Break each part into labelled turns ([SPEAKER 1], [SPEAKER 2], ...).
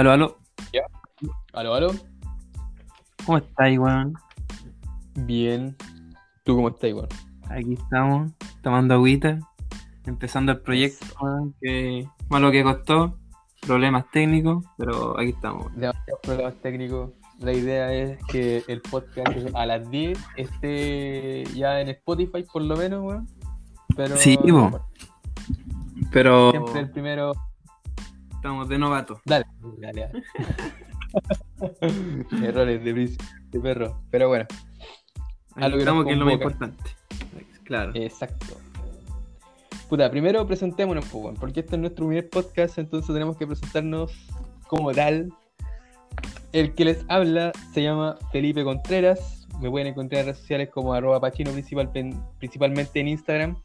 [SPEAKER 1] Aló, aló.
[SPEAKER 2] Aló, aló.
[SPEAKER 1] ¿Cómo estáis, weón?
[SPEAKER 2] Bien. ¿Tú cómo estás, weón?
[SPEAKER 1] Aquí estamos, tomando agüita, empezando el proyecto, weón, que malo que costó, problemas técnicos, pero aquí estamos.
[SPEAKER 2] Demasiados problemas técnicos. La idea es que el podcast a las 10 esté ya en Spotify, por lo menos, weón. Pero
[SPEAKER 1] Sí, po. Pero
[SPEAKER 2] siempre el primero.
[SPEAKER 1] Estamos de novato.
[SPEAKER 2] Dale, dale. dale. Errores de, de perro. Pero bueno, A
[SPEAKER 1] Aquí
[SPEAKER 2] lo que
[SPEAKER 1] que es lo más importante. Claro.
[SPEAKER 2] exacto. Puta, primero presentémonos, pues, porque este es nuestro primer podcast, entonces tenemos que presentarnos como tal. El que les habla se llama Felipe Contreras. Me pueden encontrar en redes sociales como arroba pachino principal, principalmente en Instagram.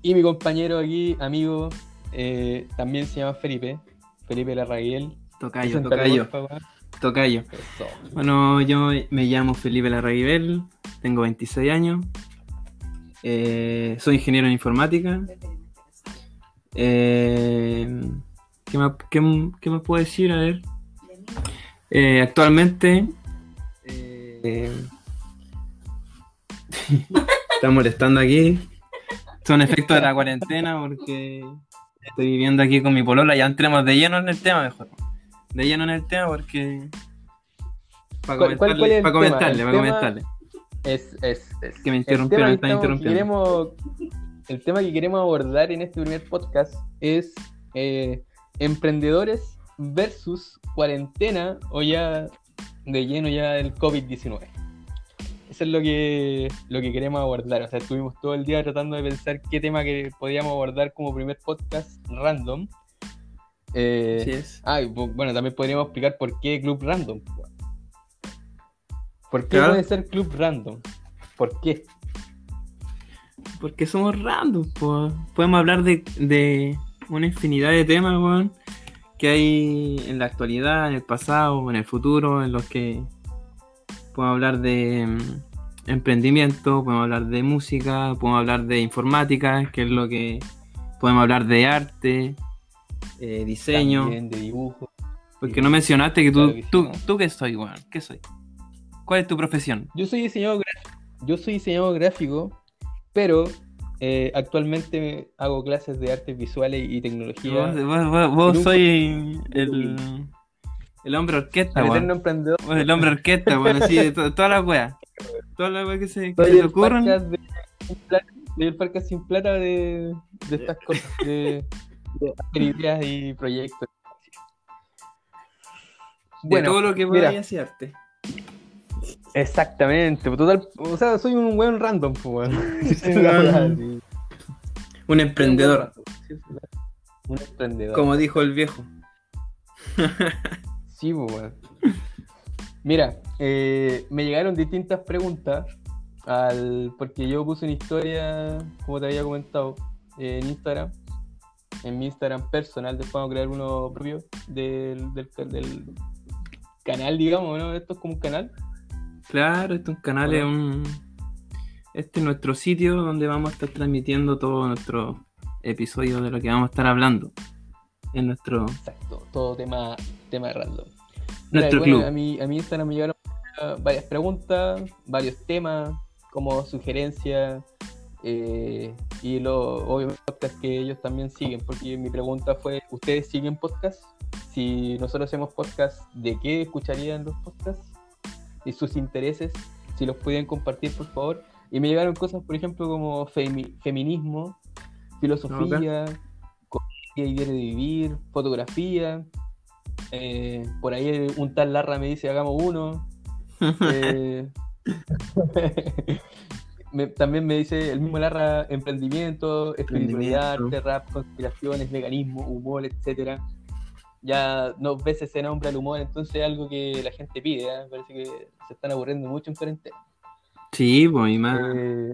[SPEAKER 2] Y mi compañero aquí, amigo, eh, también se llama Felipe. Felipe Larraguel.
[SPEAKER 1] Tocayo, tocayo, tocayo.
[SPEAKER 2] Eso.
[SPEAKER 1] Bueno, yo me llamo Felipe Larraguibel, tengo 26 años, eh, soy ingeniero en informática. Eh, ¿qué, más, qué- qué más puedo decir? A ver. Eh, actualmente está molestando aquí. Son efectos de la cuarentena porque estoy viviendo aquí con mi polola. Ya entremos de lleno en el tema mejor. De lleno en el tema porque... Para
[SPEAKER 2] ¿Cuál- cuál- cuál es
[SPEAKER 1] comentarle,
[SPEAKER 2] el
[SPEAKER 1] para comentarle, para
[SPEAKER 2] tema-
[SPEAKER 1] comentarle.
[SPEAKER 2] Es, es, es.
[SPEAKER 1] Que me
[SPEAKER 2] tema
[SPEAKER 1] me están interrumpiendo.
[SPEAKER 2] queremos- el tema que queremos abordar en este primer podcast es eh, emprendedores versus cuarentena o ya de lleno ya el COVID-19. Eso es lo que, lo que queremos abordar. O sea, estuvimos todo el día tratando de pensar qué tema que podíamos abordar como primer podcast random. Eh,
[SPEAKER 1] Así es.
[SPEAKER 2] Ah, y, bueno, también podríamos explicar por qué Club Random. ¿Por qué
[SPEAKER 1] Claro.
[SPEAKER 2] puede ser Club Random? ¿Por qué?
[SPEAKER 1] Porque somos random, po. podemos hablar de, de una infinidad de temas, weón, que hay en la actualidad, en el pasado, en el futuro, en los que podemos hablar de mm, emprendimiento, podemos hablar de música, podemos hablar de informática, que es lo que podemos hablar de arte, eh, diseño.
[SPEAKER 2] También de dibujo.
[SPEAKER 1] Porque no mencionaste que tú,
[SPEAKER 2] Claro que sí,
[SPEAKER 1] tú,
[SPEAKER 2] ¿no?
[SPEAKER 1] tú qué soy, weón, ¿qué soy? ¿Cuál es tu profesión?
[SPEAKER 2] Yo soy diseñador gráfico. Yo soy diseñador gráfico, pero eh, actualmente hago clases de artes visuales y tecnología.
[SPEAKER 1] Vos, vos- vos- soy el, el hombre orquesta,
[SPEAKER 2] El eterno emprendedor.
[SPEAKER 1] Vos el hombre orquesta, de to- todas las weas. Todas las weas que se, que te
[SPEAKER 2] el
[SPEAKER 1] ocurran.
[SPEAKER 2] de- soy el podcast sin plata de, de estas cosas, de, de hacer ideas y proyectos.
[SPEAKER 1] de todo lo que
[SPEAKER 2] mira,
[SPEAKER 1] vaya hacia arte.
[SPEAKER 2] Exactamente, pues, total, o sea, soy un weón random, pues, weón. Sí.
[SPEAKER 1] Un emprendedor,
[SPEAKER 2] Un emprendedor.
[SPEAKER 1] como dijo el viejo.
[SPEAKER 2] Sí, pues. Mira, eh, me llegaron distintas preguntas al porque yo puse una historia, como te había comentado, eh, en Instagram, en mi Instagram personal, después vamos a crear uno propio del, del, del canal, digamos, ¿no? Esto es como un canal.
[SPEAKER 1] Claro, este es un canal, es un... Este es nuestro sitio donde vamos a estar transmitiendo todos nuestros episodios de lo que vamos a estar hablando. En nuestro...
[SPEAKER 2] Exacto, todo tema, tema random.
[SPEAKER 1] Nuestro
[SPEAKER 2] bueno,
[SPEAKER 1] club.
[SPEAKER 2] A mi, a mi Instagram me llegaron varias preguntas, varios temas, como sugerencias, eh, y lo, obviamente podcast que ellos también siguen, porque mi pregunta fue, ¿ustedes siguen podcast? Si nosotros hacemos podcast, ¿de qué escucharían los podcasts? Y sus intereses, si los pueden compartir, por favor. Y me llegaron cosas, por ejemplo, como femi- feminismo, filosofía, comedia y diario de vivir, fotografía. Eh, por ahí un tal Larra me dice, hagamos uno. Eh, me- también me dice el mismo Larra, emprendimiento, espiritualidad, arte, rap, conspiraciones, veganismo, humor, etcétera. Ya dos veces se nombra el humor, entonces es algo que la gente pide, ¿eh? parece que se están aburriendo mucho en cuarentena.
[SPEAKER 1] Sí, pues, y más...
[SPEAKER 2] Eh,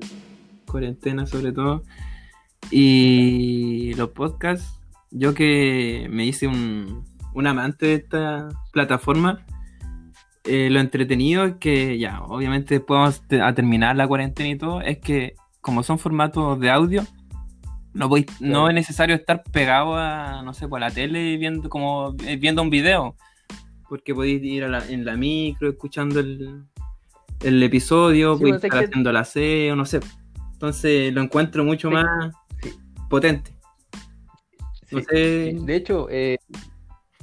[SPEAKER 1] cuarentena sobre todo. Y los podcasts, yo que me hice un, un amante de esta plataforma, eh, lo entretenido es que ya, obviamente después vamos a terminar la cuarentena y todo, es que como son formatos de audio, no, voy, no es necesario estar pegado a, no sé, por la tele viendo, como, eh, viendo un video. Porque podéis ir a la- en la micro escuchando el, el episodio,
[SPEAKER 2] Sí,
[SPEAKER 1] podéis
[SPEAKER 2] pues, es
[SPEAKER 1] estar
[SPEAKER 2] que-
[SPEAKER 1] haciendo la SEO, no sé. Entonces lo encuentro mucho
[SPEAKER 2] Sí.
[SPEAKER 1] más potente. No sé.
[SPEAKER 2] De hecho, eh,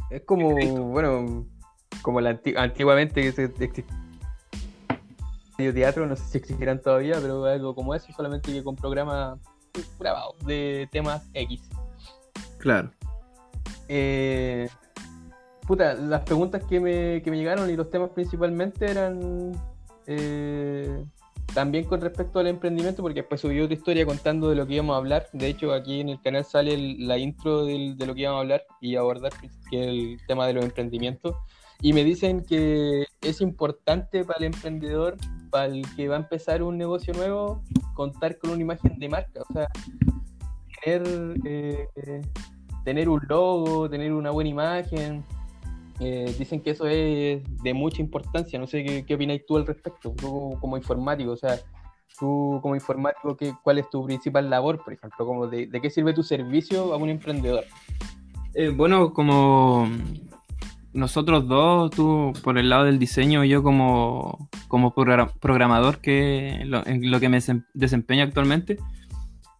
[SPEAKER 2] es como, bueno, como la anti- antiguamente que se existía teatro, no sé si existirán todavía, pero algo como eso, solamente que con programas grabados de temas X.
[SPEAKER 1] Claro.
[SPEAKER 2] Eh, puta, las preguntas que me, que me llegaron y los temas principalmente eran eh, también con respecto al emprendimiento, porque después subí otra historia contando de lo que íbamos a hablar. De hecho, aquí en el canal sale el- la intro del- de lo que íbamos a hablar y abordar, que es el tema de los emprendimientos. Y me dicen que es importante para el emprendedor, para el que va a empezar un negocio nuevo, contar con una imagen de marca. O sea, tener, eh, tener un logo, tener una buena imagen. Eh, dicen que eso es de mucha importancia. No sé qué, qué opináis tú al respecto, tú como informático. O sea, tú como informático, ¿qué, ¿cuál es tu principal labor, por ejemplo? Como de, ¿De qué sirve tu servicio a un emprendedor?
[SPEAKER 1] Eh, bueno, como nosotros dos, tú por el lado del diseño, yo como, como progra- programador, que lo, en lo que me desem- desempeño actualmente,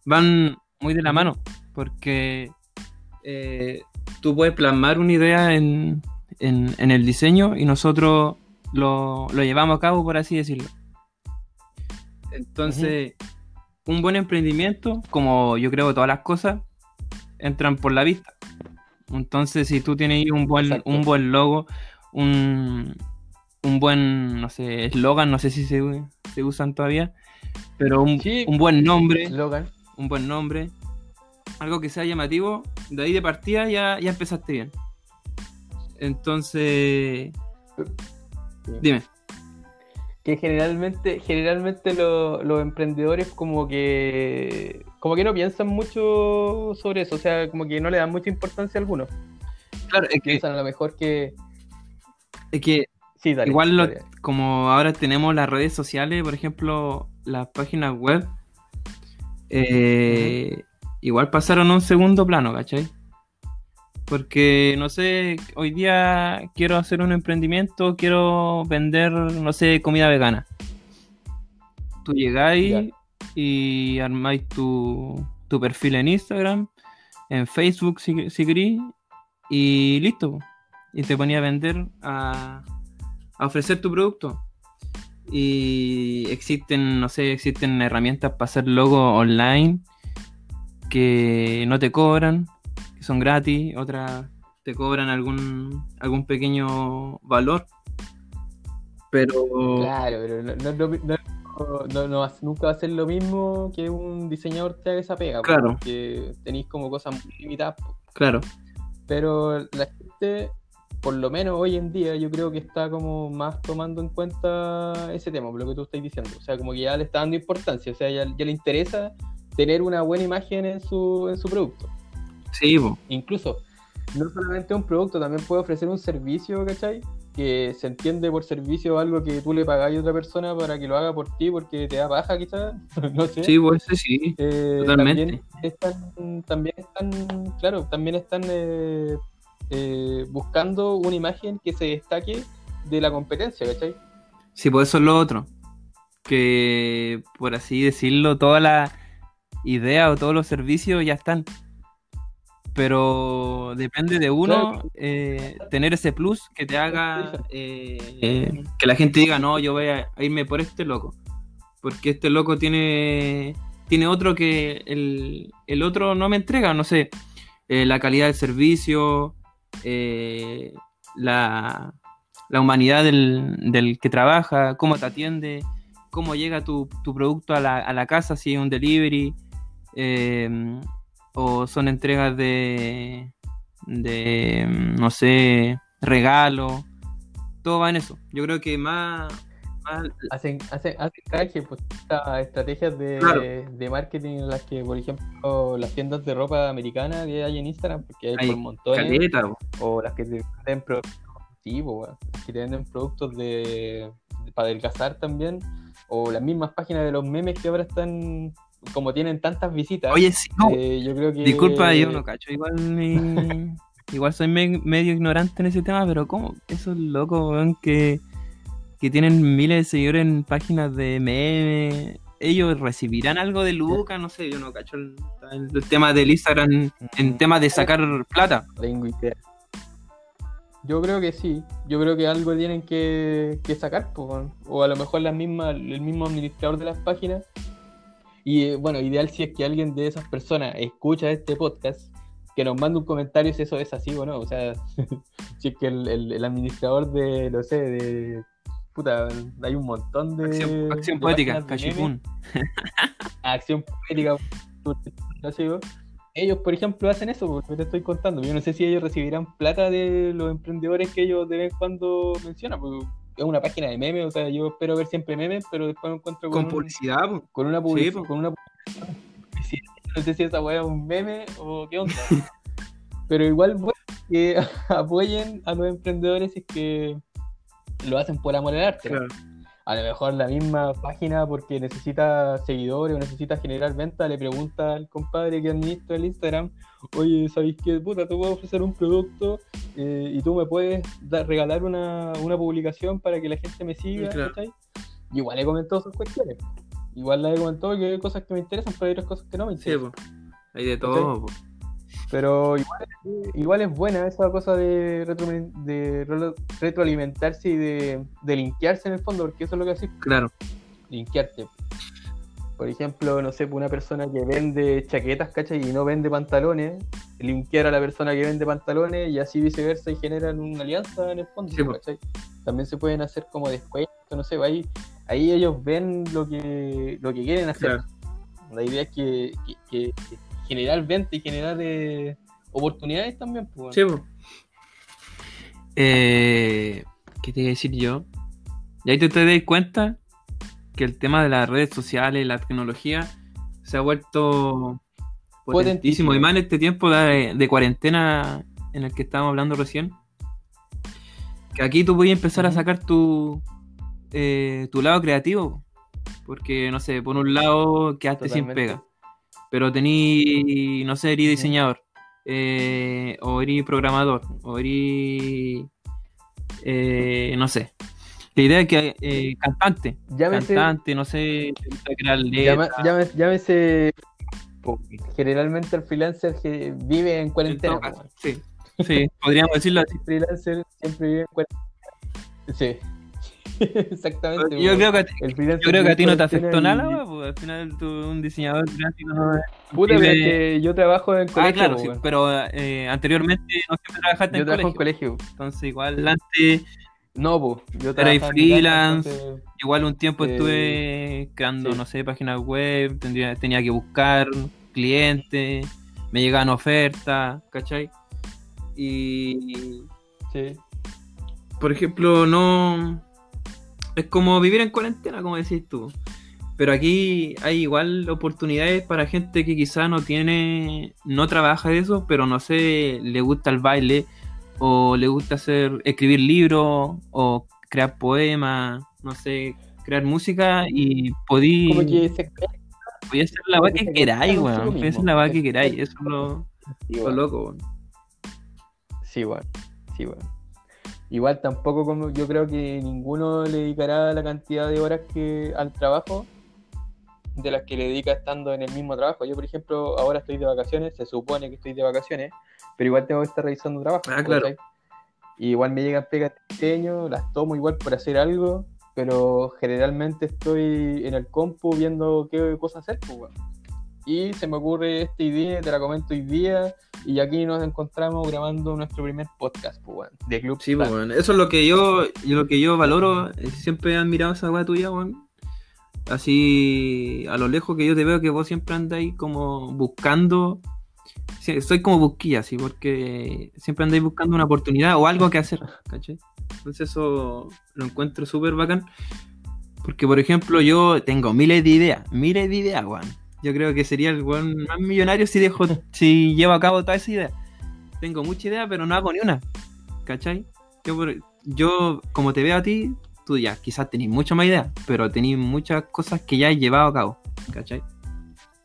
[SPEAKER 1] van muy de la mano, porque eh, tú puedes plasmar una idea en, en- en el diseño y nosotros lo, lo llevamos a cabo, por así decirlo. Entonces, un buen emprendimiento, como yo creo que todas las cosas, entran por la vista. Entonces, si tú tienes un buen,
[SPEAKER 2] Exacto.
[SPEAKER 1] un buen logo, un, un buen, no sé, eslogan, no sé si se, se usan todavía, pero un,
[SPEAKER 2] Sí.
[SPEAKER 1] un buen nombre, un buen nombre, algo que sea llamativo, de ahí de partida ya, ya empezaste bien. Entonces, dime.
[SPEAKER 2] que generalmente, generalmente lo- los emprendedores como que como que no piensan mucho sobre eso, o sea, como que no le dan mucha importancia a algunos.
[SPEAKER 1] Claro, es que,
[SPEAKER 2] Piensan a lo mejor que
[SPEAKER 1] es que
[SPEAKER 2] sí, dale.
[SPEAKER 1] Igual lo-
[SPEAKER 2] dale.
[SPEAKER 1] como ahora tenemos las redes sociales, por ejemplo, las páginas web, eh, igual pasaron a un segundo plano, ¿cachai? Porque, no sé, hoy día quiero hacer un emprendimiento, quiero vender, no sé, comida vegana. Tú llegáis y armáis tu, tu perfil en Instagram, en Facebook si, si querís, y listo. Y te ponía a vender, a, a ofrecer tu producto. Y existen, no sé, existen herramientas para hacer logo online que no te cobran, que son gratis, otras te cobran algún, algún pequeño valor. Pero
[SPEAKER 2] Claro, pero no, no, no- nunca va a ser lo mismo que un diseñador te haga esa pega, po,
[SPEAKER 1] Claro.
[SPEAKER 2] porque tenéis como cosas muy limitadas. po.
[SPEAKER 1] claro,
[SPEAKER 2] Pero la gente, por lo menos hoy en día, yo creo que está como más tomando en cuenta ese tema, lo que tú estás diciendo. O sea, como que ya le está dando importancia, o sea, ya, ya le interesa tener una buena imagen en su, en su producto.
[SPEAKER 1] Sí.
[SPEAKER 2] Incluso, no solamente un producto, también puede ofrecer un servicio, ¿cachai? Que se entiende por servicio algo que tú le pagáis a otra persona para que lo haga por ti porque te da baja, quizás, no sé.
[SPEAKER 1] sí, pues ese sí.
[SPEAKER 2] Eh,
[SPEAKER 1] Totalmente.
[SPEAKER 2] También están, también están, claro, también están eh, eh, buscando una imagen que se destaque de la competencia, ¿cachai?
[SPEAKER 1] Sí, pues eso es lo otro. Que, por así decirlo, toda la idea o todos los servicios ya están. Pero depende de uno eh, tener ese plus que te haga eh, que la gente diga, no, yo voy a irme por este loco. Porque este loco tiene, tiene otro que el, el otro no me entrega, no sé, eh, la calidad del servicio, la, la humanidad del, del que trabaja, cómo te atiende, cómo llega tu, tu producto a la, a la casa, si es un delivery, eh, o son entregas de, de, no sé, regalo, todo va en eso. Yo creo que más, más
[SPEAKER 2] Hacen, hacen, hacen canje, pues estas estrategias de,
[SPEAKER 1] Claro.
[SPEAKER 2] de marketing en las que, por ejemplo, las tiendas de ropa americana que hay en Instagram, porque hay,
[SPEAKER 1] Hay
[SPEAKER 2] por montones,
[SPEAKER 1] caleta,
[SPEAKER 2] o las que te venden productos, sí, que te venden productos de, de- para adelgazar también, o las mismas páginas de los memes que ahora están como tienen tantas visitas,
[SPEAKER 1] Oye, sí, no,
[SPEAKER 2] eh, yo creo que...
[SPEAKER 1] disculpa, yo no cacho, igual mi- igual soy me- medio ignorante en ese tema, pero ¿cómo? Esos locos, weón, que, que tienen miles de seguidores en páginas de memes, ellos recibirán algo de Lucas, no sé, yo no cacho el, el- el tema del Instagram en
[SPEAKER 2] Mm.
[SPEAKER 1] temas de sacar plata.
[SPEAKER 2] tengo idea. Yo creo que sí. Yo creo que algo tienen que, que sacar, po, weón. o a lo mejor la misma, el mismo administrador de las páginas. Y eh, bueno, ideal si es que alguien de esas personas escucha este podcast, que nos mande un comentario si eso es así o no. O sea, si es que el, el- el administrador de, no sé, de... Puta, hay un montón de...
[SPEAKER 1] Acción, acción
[SPEAKER 2] de
[SPEAKER 1] poética, cachipún.
[SPEAKER 2] acción poética, ellos, por ejemplo, hacen eso, porque te estoy contando. Yo no sé si ellos recibirán plata de los emprendedores que ellos de vez en cuando mencionan, porque es una página de memes, o sea, yo espero ver siempre memes, pero después me encuentro con,
[SPEAKER 1] Con
[SPEAKER 2] un-
[SPEAKER 1] publicidad, po.
[SPEAKER 2] con una
[SPEAKER 1] Sí,
[SPEAKER 2] publicidad,
[SPEAKER 1] po.
[SPEAKER 2] con una publicidad. No sé si esa weá es un meme o qué onda. pero igual, bueno, que apoyen a los emprendedores es que lo hacen por amor al arte.
[SPEAKER 1] Claro.
[SPEAKER 2] A lo mejor la misma página, porque necesita seguidores o necesita generar ventas, le pregunta al compadre que administra el Instagram, oye, ¿sabéis qué? Puta, te puedo ofrecer un producto eh, y tú me puedes dar, regalar una, una publicación para que la gente me siga,
[SPEAKER 1] Claro.
[SPEAKER 2] Y igual he comentado esas cuestiones. Igual las he comentado que hay cosas que me interesan, pero hay otras cosas que no me
[SPEAKER 1] Sí,
[SPEAKER 2] interesan.
[SPEAKER 1] po. Hay de todo.
[SPEAKER 2] Pero igual, igual es buena esa cosa de, retro- de re- retroalimentarse y de, de linkearse en el fondo, porque eso es lo que haces,
[SPEAKER 1] Claro.
[SPEAKER 2] linkearte. Por ejemplo, no sé, una persona que vende chaquetas, ¿cachai? Y no vende pantalones, linkear a la persona que vende pantalones y así viceversa y generan una alianza en el fondo,
[SPEAKER 1] Sí.
[SPEAKER 2] ¿cachai? También se pueden hacer como descuentos, no sé, ahí, ahí ellos ven lo que, lo que quieren hacer.
[SPEAKER 1] Claro.
[SPEAKER 2] La idea es que- que- que generar venta y generar eh, oportunidades también. Pues,
[SPEAKER 1] Sí, po. Eh, ¿Qué te iba a decir yo? Y ahí te, te das cuenta que el tema de las redes sociales, la tecnología, se ha vuelto potentísimo.
[SPEAKER 2] Potentísimo.
[SPEAKER 1] Y más en este tiempo de, de cuarentena en el que estábamos hablando recién. Que aquí tú puedes empezar a sacar tu, eh, tu lado creativo. Porque, no sé, por un lado quedaste sin
[SPEAKER 2] Totalmente.
[SPEAKER 1] pega. Pero tení, no sé, eres diseñador. eh, o eres programador. O eres, eh, no sé. La idea es que eh, cantante.
[SPEAKER 2] Llámese,
[SPEAKER 1] Cantante, no sé, crear
[SPEAKER 2] llame- llámese. po, Generalmente el freelancer que vive en
[SPEAKER 1] en
[SPEAKER 2] cuarentena.
[SPEAKER 1] caso, sí, sí, podríamos decirlo así.
[SPEAKER 2] El freelancer siempre vive en cuarentena. Sí. Exactamente.
[SPEAKER 1] Yo creo que a ti,
[SPEAKER 2] El freelancer
[SPEAKER 1] yo creo que a ti no te afectó nada, pues, al final tú un diseñador gráfico
[SPEAKER 2] Puta, pero es
[SPEAKER 1] vive-
[SPEAKER 2] que yo trabajo en
[SPEAKER 1] Ah,
[SPEAKER 2] colegio.
[SPEAKER 1] claro,
[SPEAKER 2] po,
[SPEAKER 1] sí,
[SPEAKER 2] weón.
[SPEAKER 1] pero eh, anteriormente no siempre trabajaste
[SPEAKER 2] Yo
[SPEAKER 1] en
[SPEAKER 2] trabajo
[SPEAKER 1] colegio.
[SPEAKER 2] en colegio.
[SPEAKER 1] Entonces igual antes,
[SPEAKER 2] No, po. Yo
[SPEAKER 1] Era
[SPEAKER 2] trabajaba
[SPEAKER 1] freelance.
[SPEAKER 2] entonces-
[SPEAKER 1] igual un tiempo
[SPEAKER 2] Eh,
[SPEAKER 1] estuve creando,
[SPEAKER 2] sí.
[SPEAKER 1] no sé, páginas web, tendría, tenía que buscar clientes, me llegaban ofertas, ¿cachai? Y
[SPEAKER 2] Sí.
[SPEAKER 1] por ejemplo, no. Es como vivir en cuarentena, como decís tú. Pero aquí hay igual oportunidades para gente que quizá no tiene. No trabaja de eso, pero no sé, le gusta el baile, o le gusta hacer escribir libros, o crear poemas, no sé, crear música y podí.
[SPEAKER 2] Como que se
[SPEAKER 1] podí hacer la weá
[SPEAKER 2] que
[SPEAKER 1] queráis, weón. hacer
[SPEAKER 2] mismo.
[SPEAKER 1] la weá que queráis,
[SPEAKER 2] es-
[SPEAKER 1] eso es lo,
[SPEAKER 2] Sí,
[SPEAKER 1] lo
[SPEAKER 2] weón.
[SPEAKER 1] loco, weón.
[SPEAKER 2] Sí, bueno. Sí, bueno. Igual tampoco como yo creo que ninguno le dedicará la cantidad de horas que al trabajo de las que le dedica estando en el mismo trabajo. Yo, por ejemplo, ahora estoy de vacaciones, se supone que estoy de vacaciones, pero igual tengo que estar revisando trabajo.
[SPEAKER 1] Ah, claro.
[SPEAKER 2] Y igual me llegan pegas diseño, las tomo igual por hacer algo, pero generalmente estoy en el compu viendo qué cosa hacer, pues. Y se me ocurre esta idea, te la comento hoy día, y aquí nos encontramos grabando nuestro primer podcast, pues, weón, de Club
[SPEAKER 1] Sí, pues, weón. Eso es lo que yo, lo que yo valoro. eh, Siempre he admirado esa weá tuya, weón. Así, a lo lejos que yo te veo que vos siempre andáis como buscando. Soy como busquilla, sí, porque siempre andáis buscando una oportunidad o algo que hacer, ¿cachai? Entonces eso lo encuentro súper bacán. Porque, por ejemplo, yo tengo miles de ideas, miles de ideas, weón. Yo creo que sería el weón más millonario si dejo, si llevo a cabo todas esas ideas. Tengo mucha idea, pero no hago ni una. ¿Cachai? Yo, yo, como te veo a ti, tú ya quizás tenés mucha más idea, pero tenés muchas cosas que ya has llevado a cabo. ¿Cachai?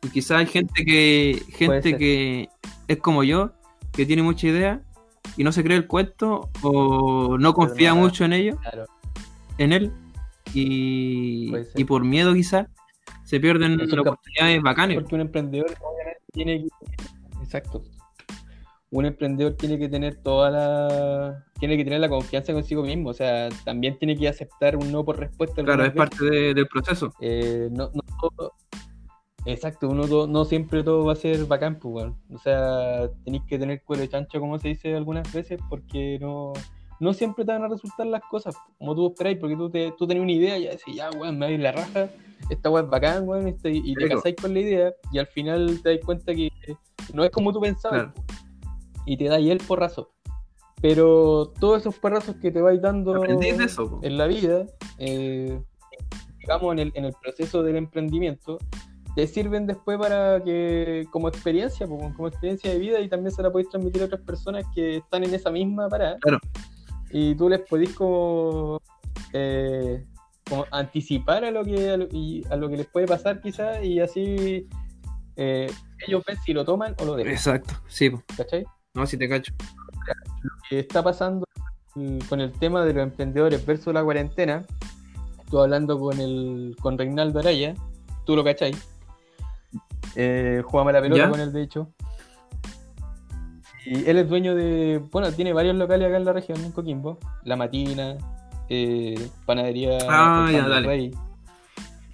[SPEAKER 1] Y quizás hay gente que gente que es como yo, que tiene mucha idea y no se cree el cuento o no confía
[SPEAKER 2] no,
[SPEAKER 1] mucho en ello,
[SPEAKER 2] Claro.
[SPEAKER 1] en él y, y por miedo quizás se pierden oportunidades bacanas.
[SPEAKER 2] Porque un emprendedor obviamente tiene que. Exacto. Un emprendedor tiene que tener toda la. Tiene que tener la confianza consigo mismo. O sea, también tiene que aceptar un no por respuesta.
[SPEAKER 1] Claro, es
[SPEAKER 2] veces.
[SPEAKER 1] parte de- del proceso.
[SPEAKER 2] Eh, no, no todo- Exacto, uno to- no siempre todo va a ser bacán, pues, weón. O sea, tenéis que tener cuero de chancho, como se dice algunas veces, porque no, no siempre te van a resultar las cosas como tú esperáis, porque tú, te, tú tenés una idea y ya decís, ya, weón, me ir la raja, esta weón es bacán, weón, este- y te casáis con la idea, y al final te das cuenta que no es como tú pensabas,
[SPEAKER 1] Claro.
[SPEAKER 2] y te dais el porrazo. Pero todos esos porrazos que te vais dando
[SPEAKER 1] eso.
[SPEAKER 2] en la vida, eh, digamos en el, en el proceso del emprendimiento, te sirven después para que, como experiencia, como experiencia de vida y también se la podéis transmitir a otras personas que están en esa misma parada.
[SPEAKER 1] Claro.
[SPEAKER 2] Y tú les podéis como, eh, como anticipar a lo que a lo, y a lo que les puede pasar quizás y así eh, ellos ven si lo toman o lo dejan,
[SPEAKER 1] Exacto, sí.
[SPEAKER 2] ¿cachai?
[SPEAKER 1] no, si te cacho.
[SPEAKER 2] que está pasando con el tema de los emprendedores versus la cuarentena. Estuve hablando con el con Reinaldo Araya, tú lo cachai. Eh, jugamos la pelota
[SPEAKER 1] ¿Ya?
[SPEAKER 2] con él, de hecho. Y él es dueño de. Bueno, tiene varios locales acá en la región, en Coquimbo. La Matina, eh, Panadería
[SPEAKER 1] Ah, ya, dale.
[SPEAKER 2] Rey.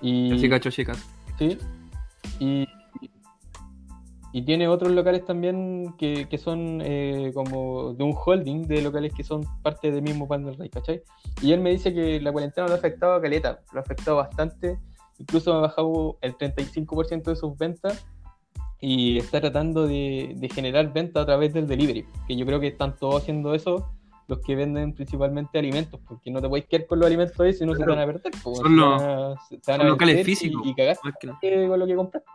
[SPEAKER 2] Y,
[SPEAKER 1] cacho. Sí.
[SPEAKER 2] Y, y tiene otros locales también que, que son eh, como de un holding de locales que son parte del mismo pan del rey, ¿cachai? Y él me dice que la cuarentena lo ha afectado a Caleta, lo ha afectado bastante. Incluso ha bajado el 35% de sus ventas y está tratando de, de generar ventas a través del delivery. Que yo creo que están todos haciendo eso los que venden principalmente alimentos, porque no te puedes quedar con los alimentos ahí si no se te van a perder. pues,
[SPEAKER 1] Son los- son locales
[SPEAKER 2] y-
[SPEAKER 1] físicos.
[SPEAKER 2] Y,
[SPEAKER 1] que nada.
[SPEAKER 2] que con lo que compraste.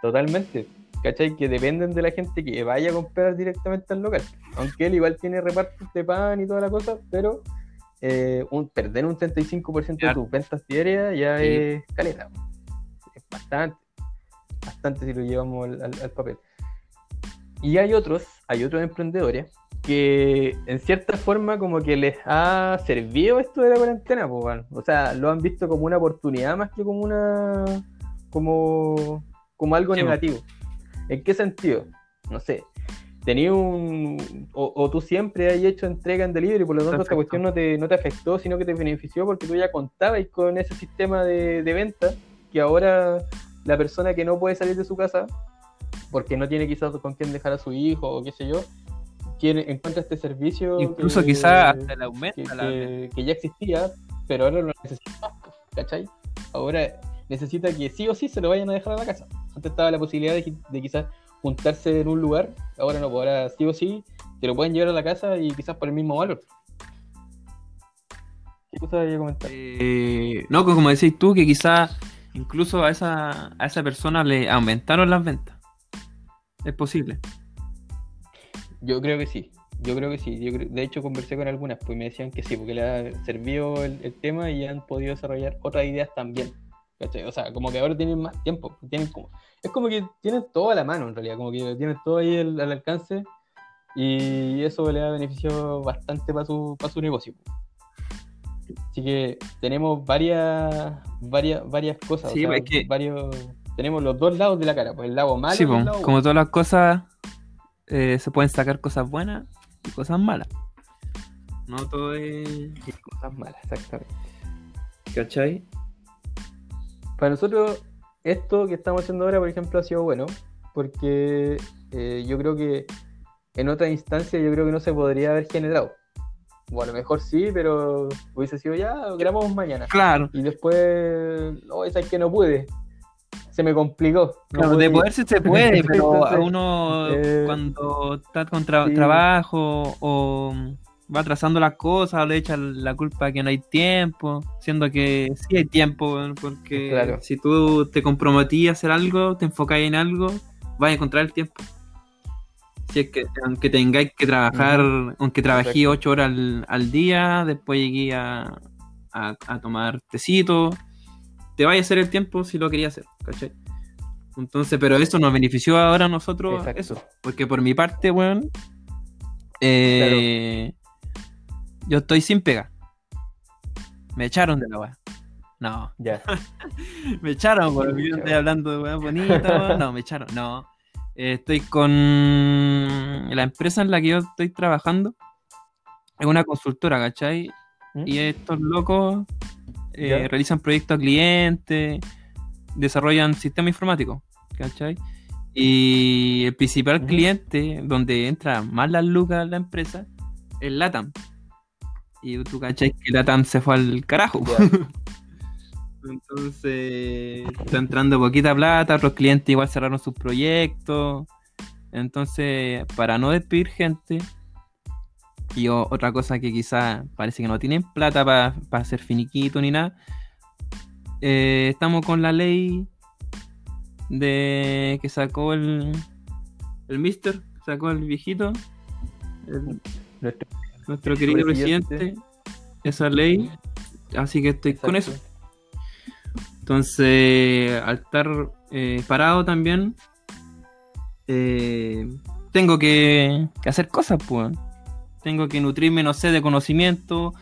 [SPEAKER 2] Totalmente. ¿Cachai? Que dependen de la gente que vaya a comprar directamente al local. Aunque él igual tiene repartos de pan y toda la cosa, pero eh, un, perder un 35% de tus ventas diarias ya
[SPEAKER 1] Sí.
[SPEAKER 2] es caleta. Es bastante. Bastante si lo llevamos al, al- al papel. Y hay otros, hay otros emprendedores que en cierta forma como que les ha servido esto de la cuarentena, pues, bueno. o sea, lo han visto como una oportunidad más que como una como, como algo
[SPEAKER 1] Sí, po.
[SPEAKER 2] negativo. ¿En qué sentido? No sé. Tenía un. O, o tú siempre has hecho entrega en delivery, por lo tanto, esta cuestión no te, no te afectó, sino que te benefició porque tú ya contabas con ese sistema de, de venta que ahora la persona que no puede salir de su casa porque no tiene quizás con quién dejar a su hijo o qué sé yo, quiere, encuentra este servicio.
[SPEAKER 1] Incluso
[SPEAKER 2] que-
[SPEAKER 1] quizás hasta le aumenta
[SPEAKER 2] que,
[SPEAKER 1] la
[SPEAKER 2] que- que ya existía, pero ahora lo necesita más, pues, ¿cachai? Ahora necesita que sí o sí se lo vayan a dejar a la casa. Antes estaba la posibilidad de, de quizás juntarse en un lugar, ahora no, pues ahora sí o sí te lo pueden llevar a la casa y quizás por el mismo valor. ¿Qué cosa había comentado?
[SPEAKER 1] Eh, no, como decís tú, que quizás incluso a esa, a esa persona le aumentaron las ventas. Es posible.
[SPEAKER 2] Yo creo que sí, yo creo que sí. Yo creo- de hecho, conversé con algunas, pues me decían que sí, porque le ha servido el, el tema y han podido desarrollar otras ideas también. ¿cachai? O sea, como que ahora tienen más tiempo. Tienen como, es como que tienen todo a la mano, en realidad, como que tienen todo ahí al, al alcance y eso le ha beneficiado bastante para su, para su negocio. Así que tenemos varias, varias, varias cosas. o
[SPEAKER 1] Sí,
[SPEAKER 2] sea,
[SPEAKER 1] es que-
[SPEAKER 2] varios, tenemos los dos lados de la cara, pues el lado malo
[SPEAKER 1] Sí,
[SPEAKER 2] y el
[SPEAKER 1] po,
[SPEAKER 2] lado bueno.
[SPEAKER 1] como todas las cosas, eh, se pueden sacar cosas buenas y cosas malas. No todo es.
[SPEAKER 2] y cosas malas, exactamente.
[SPEAKER 1] ¿Cachai?
[SPEAKER 2] Para nosotros, esto que estamos haciendo ahora, por ejemplo, ha sido bueno, porque eh, yo creo que en otra instancia yo creo que no se podría haber generado. O a lo mejor sí, pero hubiese sido ya, grabamos mañana.
[SPEAKER 1] Claro.
[SPEAKER 2] Y después, no, es que no pude. Se me complicó. no
[SPEAKER 1] Claro,
[SPEAKER 2] pude
[SPEAKER 1] de poder sí se puede, pero a uno
[SPEAKER 2] eh,
[SPEAKER 1] cuando está con tra-
[SPEAKER 2] sí.
[SPEAKER 1] trabajo o va atrasando las cosas, le echa la culpa que no hay tiempo, siendo que sí hay tiempo, porque
[SPEAKER 2] Claro.
[SPEAKER 1] si tú te comprometías a hacer algo, te enfocáis en algo, vas a encontrar el tiempo. Si es que aunque tengáis que trabajar, aunque trabajé ocho horas al, al día, después llegué a, a, a tomar tecito, te vaya a hacer el tiempo si lo querías hacer, ¿cachai? Entonces, pero eso nos benefició ahora a nosotros,
[SPEAKER 2] Exacto.
[SPEAKER 1] eso. Porque por mi parte, weón, eh, yo estoy sin pega. Me echaron de la weá. No,
[SPEAKER 2] Ya.
[SPEAKER 1] me echaron, weón. Yo estoy hablando de weá bonita. No, me echaron, no. Eh, estoy con la empresa en la que yo estoy trabajando. Es una consultora, ¿cachai?
[SPEAKER 2] ¿Mm?
[SPEAKER 1] Y estos locos eh, realizan proyectos a clientes, desarrollan sistemas informáticos, ¿cachai? Y el principal cliente, donde entra más las lucas la empresa, es LATAM. Y tú, ¿cachai? Que LATAM se fue al carajo. Entonces, está entrando poquita plata, otros clientes igual cerraron sus proyectos. Entonces, para no despedir gente, y o- otra cosa que quizás parece que no tienen plata para hacer finiquito ni nada, eh, estamos con la ley de que sacó el, el mister, sacó el viejito, el-
[SPEAKER 2] Nuestro-
[SPEAKER 1] nuestro querido
[SPEAKER 2] presidente.
[SPEAKER 1] presidente, esa ley, así que estoy con eso. Entonces, al estar eh, parado también, eh, tengo que, que hacer cosas, pues. Tengo que nutrirme, no sé, de conocimiento.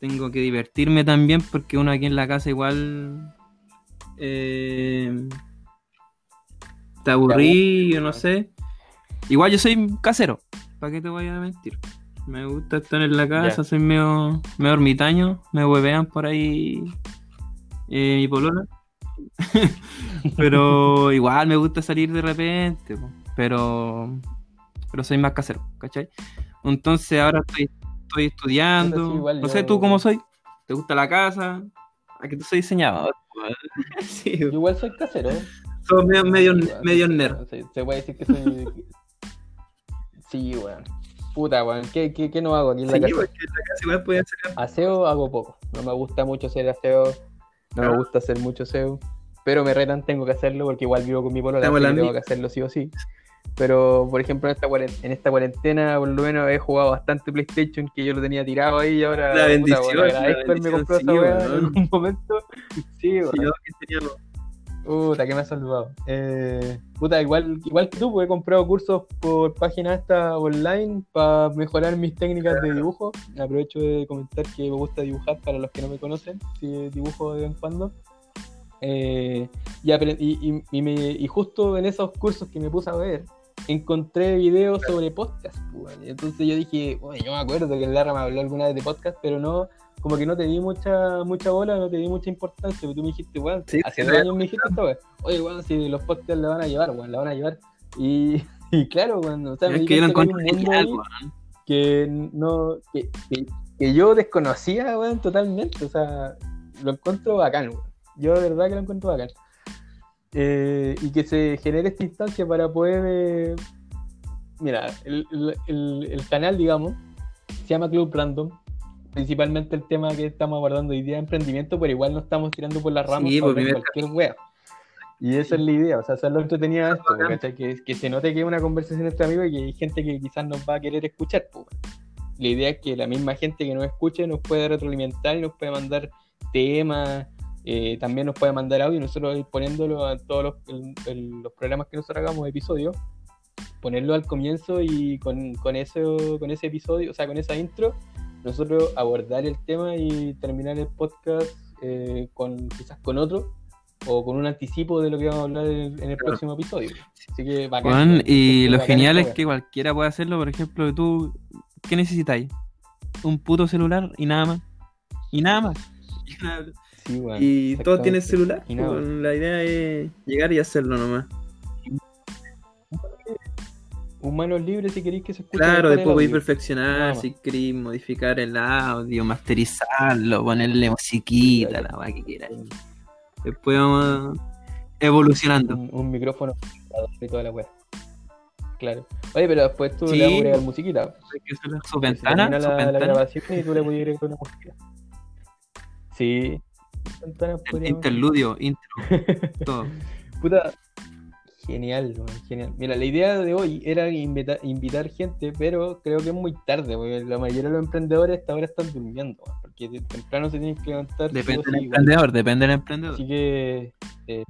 [SPEAKER 1] Tengo que divertirme también, porque uno aquí en la casa igual eh, está aburrido, no sé. Igual yo soy casero, ¿para qué te voy a mentir? Me gusta estar en la casa, soy medio, medio ermitaño, me huevean por ahí eh, mi polola. pero igual me gusta salir de repente, pero pero soy más casero, ¿cachai? Entonces ahora estoy, estoy estudiando.
[SPEAKER 2] Sí, igual
[SPEAKER 1] no sé tú cómo soy. ¿Te gusta la casa? Aquí tú soy diseñador. sí,
[SPEAKER 2] Yo igual soy casero.
[SPEAKER 1] somos medio, medio, medio
[SPEAKER 2] sí,
[SPEAKER 1] nerd.
[SPEAKER 2] weón, Se, puede decir que soy. sí, weón. Puta, weón. ¿Qué, qué, qué no hago aquí en la
[SPEAKER 1] Sí,
[SPEAKER 2] casa?
[SPEAKER 1] porque en la casa igual podía hacer
[SPEAKER 2] Aseo hago poco. No me gusta mucho hacer aseo. No
[SPEAKER 1] Ah.
[SPEAKER 2] me gusta hacer mucho aseo. Pero me retan, tengo que hacerlo porque igual vivo con mi polola, tengo que hacerlo sí o sí. Pero, por ejemplo, en esta, cuaren- en esta cuarentena, por lo menos he jugado bastante PlayStation, que yo lo tenía tirado ahí y ahora.
[SPEAKER 1] La bendición, la
[SPEAKER 2] él me compró
[SPEAKER 1] bendición,
[SPEAKER 2] esa
[SPEAKER 1] sí,
[SPEAKER 2] weá en algún momento. Sí, weón.
[SPEAKER 1] Sí, yo que tenía-
[SPEAKER 2] Puta, que me ha salvado. Eh, puta, igual, igual que tú, pues he comprado cursos por página esta online para mejorar mis técnicas de dibujo. Aprovecho de comentar que me gusta dibujar para los que no me conocen, si dibujo de vez en cuando. Eh, y, y, y- me- y justo en esos cursos que me puse a ver, encontré videos sobre podcast. y entonces yo dije, bueno, yo me acuerdo que el Lara me habló alguna vez de podcast, pero no, como que no te di mucha mucha bola, no te di mucha importancia, porque tú me dijiste, weón,
[SPEAKER 1] Sí,
[SPEAKER 2] hace dos años me dijiste esto, oye, weón, si los podcasts la van a llevar, weón, la van a llevar. Y, claro, weón, o sea, me
[SPEAKER 1] que yo
[SPEAKER 2] que
[SPEAKER 1] genial,
[SPEAKER 2] no, que, que- que yo desconocía, totalmente, o sea, lo encuentro bacán. Yo de verdad que lo encuentro bacán. Eh, y que se genere esta instancia para poder eh, mira, el, el- el- el canal, digamos, se llama Club Random. Principalmente el tema que estamos abordando hoy día de emprendimiento, pero igual no estamos tirando por las ramas
[SPEAKER 1] Sí, pues,
[SPEAKER 2] cualquier wea. Y esa es la idea, o sea, eso es lo entretenido de esto, que se note que es una conversación entre amigos y que hay gente que quizás nos va a querer escuchar. pues. La idea es que la misma gente que nos escuche nos puede retroalimentar y nos puede mandar temas, eh, también nos puede mandar audio y nosotros ir poniéndolo a todos los, el- el- los programas que nosotros hagamos, episodios, ponerlo al comienzo y con, con, eso, con ese episodio, o sea, con esa intro, nosotros abordar el tema y terminar el podcast eh, con quizás con otro o con un anticipo de lo que vamos a hablar en, en el
[SPEAKER 1] Claro.
[SPEAKER 2] próximo episodio. Así que bacán.
[SPEAKER 1] Weón. y lo genial es que cualquiera puede hacerlo. Por ejemplo, tú, ¿qué necesitáis? Un puto celular y nada más. Y nada más.
[SPEAKER 2] Sí,
[SPEAKER 1] y todos tienen celular.
[SPEAKER 2] Y
[SPEAKER 1] pues, la idea es llegar y hacerlo nomás.
[SPEAKER 2] Un manos libres si queréis que se escuche.
[SPEAKER 1] Claro, después
[SPEAKER 2] audio.
[SPEAKER 1] perfeccionar, si queréis modificar el audio, masterizarlo, ponerle musiquita, la weá que quieras. Después vamos evolucionando.
[SPEAKER 2] un, un micrófono y toda la wea. Claro. Oye, pero después tú
[SPEAKER 1] Sí.
[SPEAKER 2] le vas a agregar musiquita.
[SPEAKER 1] Su ventana,
[SPEAKER 2] termina
[SPEAKER 1] su
[SPEAKER 2] la, la
[SPEAKER 1] ventana.
[SPEAKER 2] grabación y tú le puedes agregar una música. Sí. Ventanas
[SPEAKER 1] El
[SPEAKER 2] podríamos-
[SPEAKER 1] interludio, intro, todo.
[SPEAKER 2] Puta, Genial, genial. Mira, la idea de hoy era invita- invitar gente, pero creo que es muy tarde, porque la mayoría de los emprendedores hasta ahora están durmiendo, porque temprano se tienen que levantar.
[SPEAKER 1] Depende del emprendedor, depende del emprendedor.
[SPEAKER 2] Así que, eh,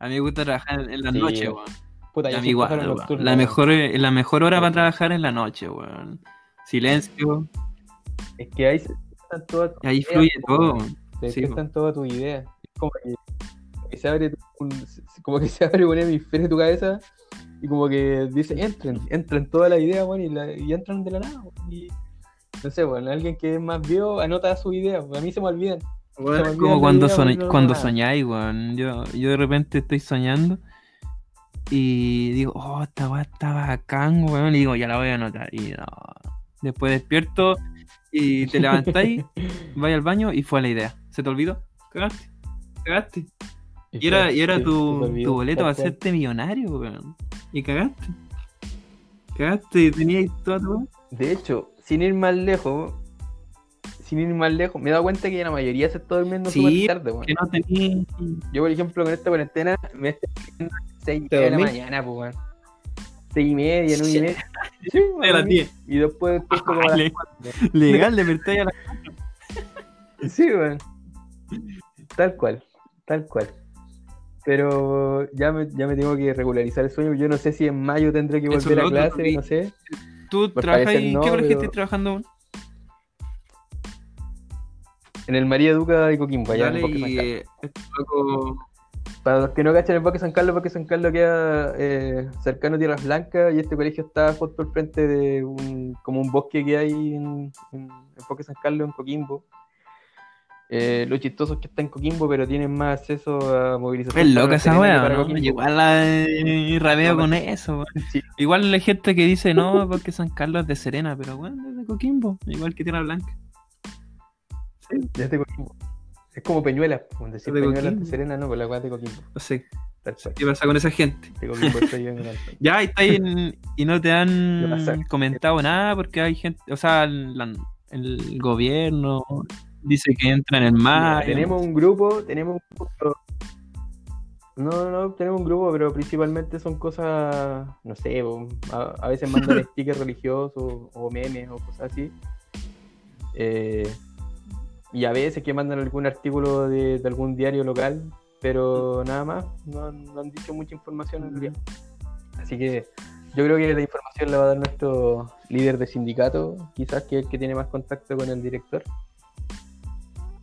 [SPEAKER 1] A mí me gusta trabajar en, en la
[SPEAKER 2] Sí,
[SPEAKER 1] noche,
[SPEAKER 2] weón. puta, yo
[SPEAKER 1] igual,
[SPEAKER 2] nocturno,
[SPEAKER 1] La mejor, la mejor hora para trabajar es la noche, weón. Silencio,
[SPEAKER 2] Es que ahí se despiertan todas
[SPEAKER 1] ahí fluye todo.
[SPEAKER 2] weón. Se
[SPEAKER 1] Sí,
[SPEAKER 2] despiertan todas tus ideas. Es como que, que se abre un, como que se abre un hemisferio de tu cabeza y como que dice, entren, entran todas las ideas, weón, y, la- y entran de la nada, y no sé, bueno, alguien que es más viejo anota sus ideas, a mí se me olvidan.
[SPEAKER 1] Es como cuando,
[SPEAKER 2] idea, no,
[SPEAKER 1] cuando soñáis, weón. Yo, yo de repente estoy soñando y digo, oh, esta weá está bacán, weón. Y digo, ya la voy a anotar. Y no. Después despierto y te levantáis, vais al baño y fue la idea. ¿Se te olvidó? Cagaste. Cagaste. Y era, y era
[SPEAKER 2] Sí, se
[SPEAKER 1] tu, tu boleto para hacerte millonario, weón. Y cagaste. Cagaste y tenías toda tu.
[SPEAKER 2] De hecho, sin ir más lejos, sin ir más lejos, me he dado cuenta que la mayoría se está durmiendo
[SPEAKER 1] Sí,
[SPEAKER 2] súper tarde, weón.
[SPEAKER 1] Que no tenías.
[SPEAKER 2] Yo, por ejemplo, con esta cuarentena me estoy durmiendo a las 6 y
[SPEAKER 1] ¿Te
[SPEAKER 2] media de la mañana, pues, weón. 6 y media, 9 y media. Sí,
[SPEAKER 1] A las 10.
[SPEAKER 2] Y después despierto como a las
[SPEAKER 1] Le-
[SPEAKER 2] 4.
[SPEAKER 1] Legal, despertáis a la.
[SPEAKER 2] Sí, weón. Tal cual, tal cual. Pero ya me, ya me tengo que regularizar el sueño. Yo no sé si en mayo tendré que volver a clase, no sé.
[SPEAKER 1] ¿Tú
[SPEAKER 2] Por
[SPEAKER 1] trabajas en
[SPEAKER 2] no,
[SPEAKER 1] qué colegio
[SPEAKER 2] pero-
[SPEAKER 1] estás trabajando aún?
[SPEAKER 2] En el María Duca de Coquimbo, allá en
[SPEAKER 1] Dale,
[SPEAKER 2] el Bosque San
[SPEAKER 1] y
[SPEAKER 2] Carlos.
[SPEAKER 1] eh, este.
[SPEAKER 2] Para los que no cachan el Bosque San Carlos, el Bosque San Carlos queda eh, cercano a Tierras Blancas y este colegio está justo al frente de un, como un bosque que hay en, en el Bosque San Carlos, en Coquimbo. Eh, lo chistoso es que está en Coquimbo, pero tienen más acceso a movilización.
[SPEAKER 1] Es loca
[SPEAKER 2] La
[SPEAKER 1] esa
[SPEAKER 2] para
[SPEAKER 1] ¿no? Igual la eh, rabeo
[SPEAKER 2] No,
[SPEAKER 1] con eso.
[SPEAKER 2] Sí.
[SPEAKER 1] Igual hay gente que dice no, porque San Carlos es de Serena, pero bueno, es de Coquimbo, igual que Tierra Blanca. Sí,
[SPEAKER 2] es de Coquimbo. Es como Peñuelas, pues, decir
[SPEAKER 1] De
[SPEAKER 2] Peñuelas
[SPEAKER 1] Coquimbo.
[SPEAKER 2] de Serena, no, pues la weá de Coquimbo.
[SPEAKER 1] no sé. ¿Qué pasa con esa gente?
[SPEAKER 2] De Coquimbo estoy yo en el
[SPEAKER 1] Ya, y está ahí en- y no te
[SPEAKER 2] ¿Qué
[SPEAKER 1] han comentado nada porque hay gente, o sea, la- el gobierno dice que entra en el
[SPEAKER 2] Mira,
[SPEAKER 1] mar.
[SPEAKER 2] tenemos un grupo, tenemos un grupo. No, no, tenemos un grupo, pero principalmente son cosas, no sé, a, a veces mandan stickers religiosos o memes o cosas así. Eh, y a veces que mandan algún artículo de, de algún diario local, pero nada más, no, han- no han dicho mucha información en realidad. Así que yo creo que la información la va a dar nuestro líder de sindicato, quizás que es el que tiene más contacto con el director.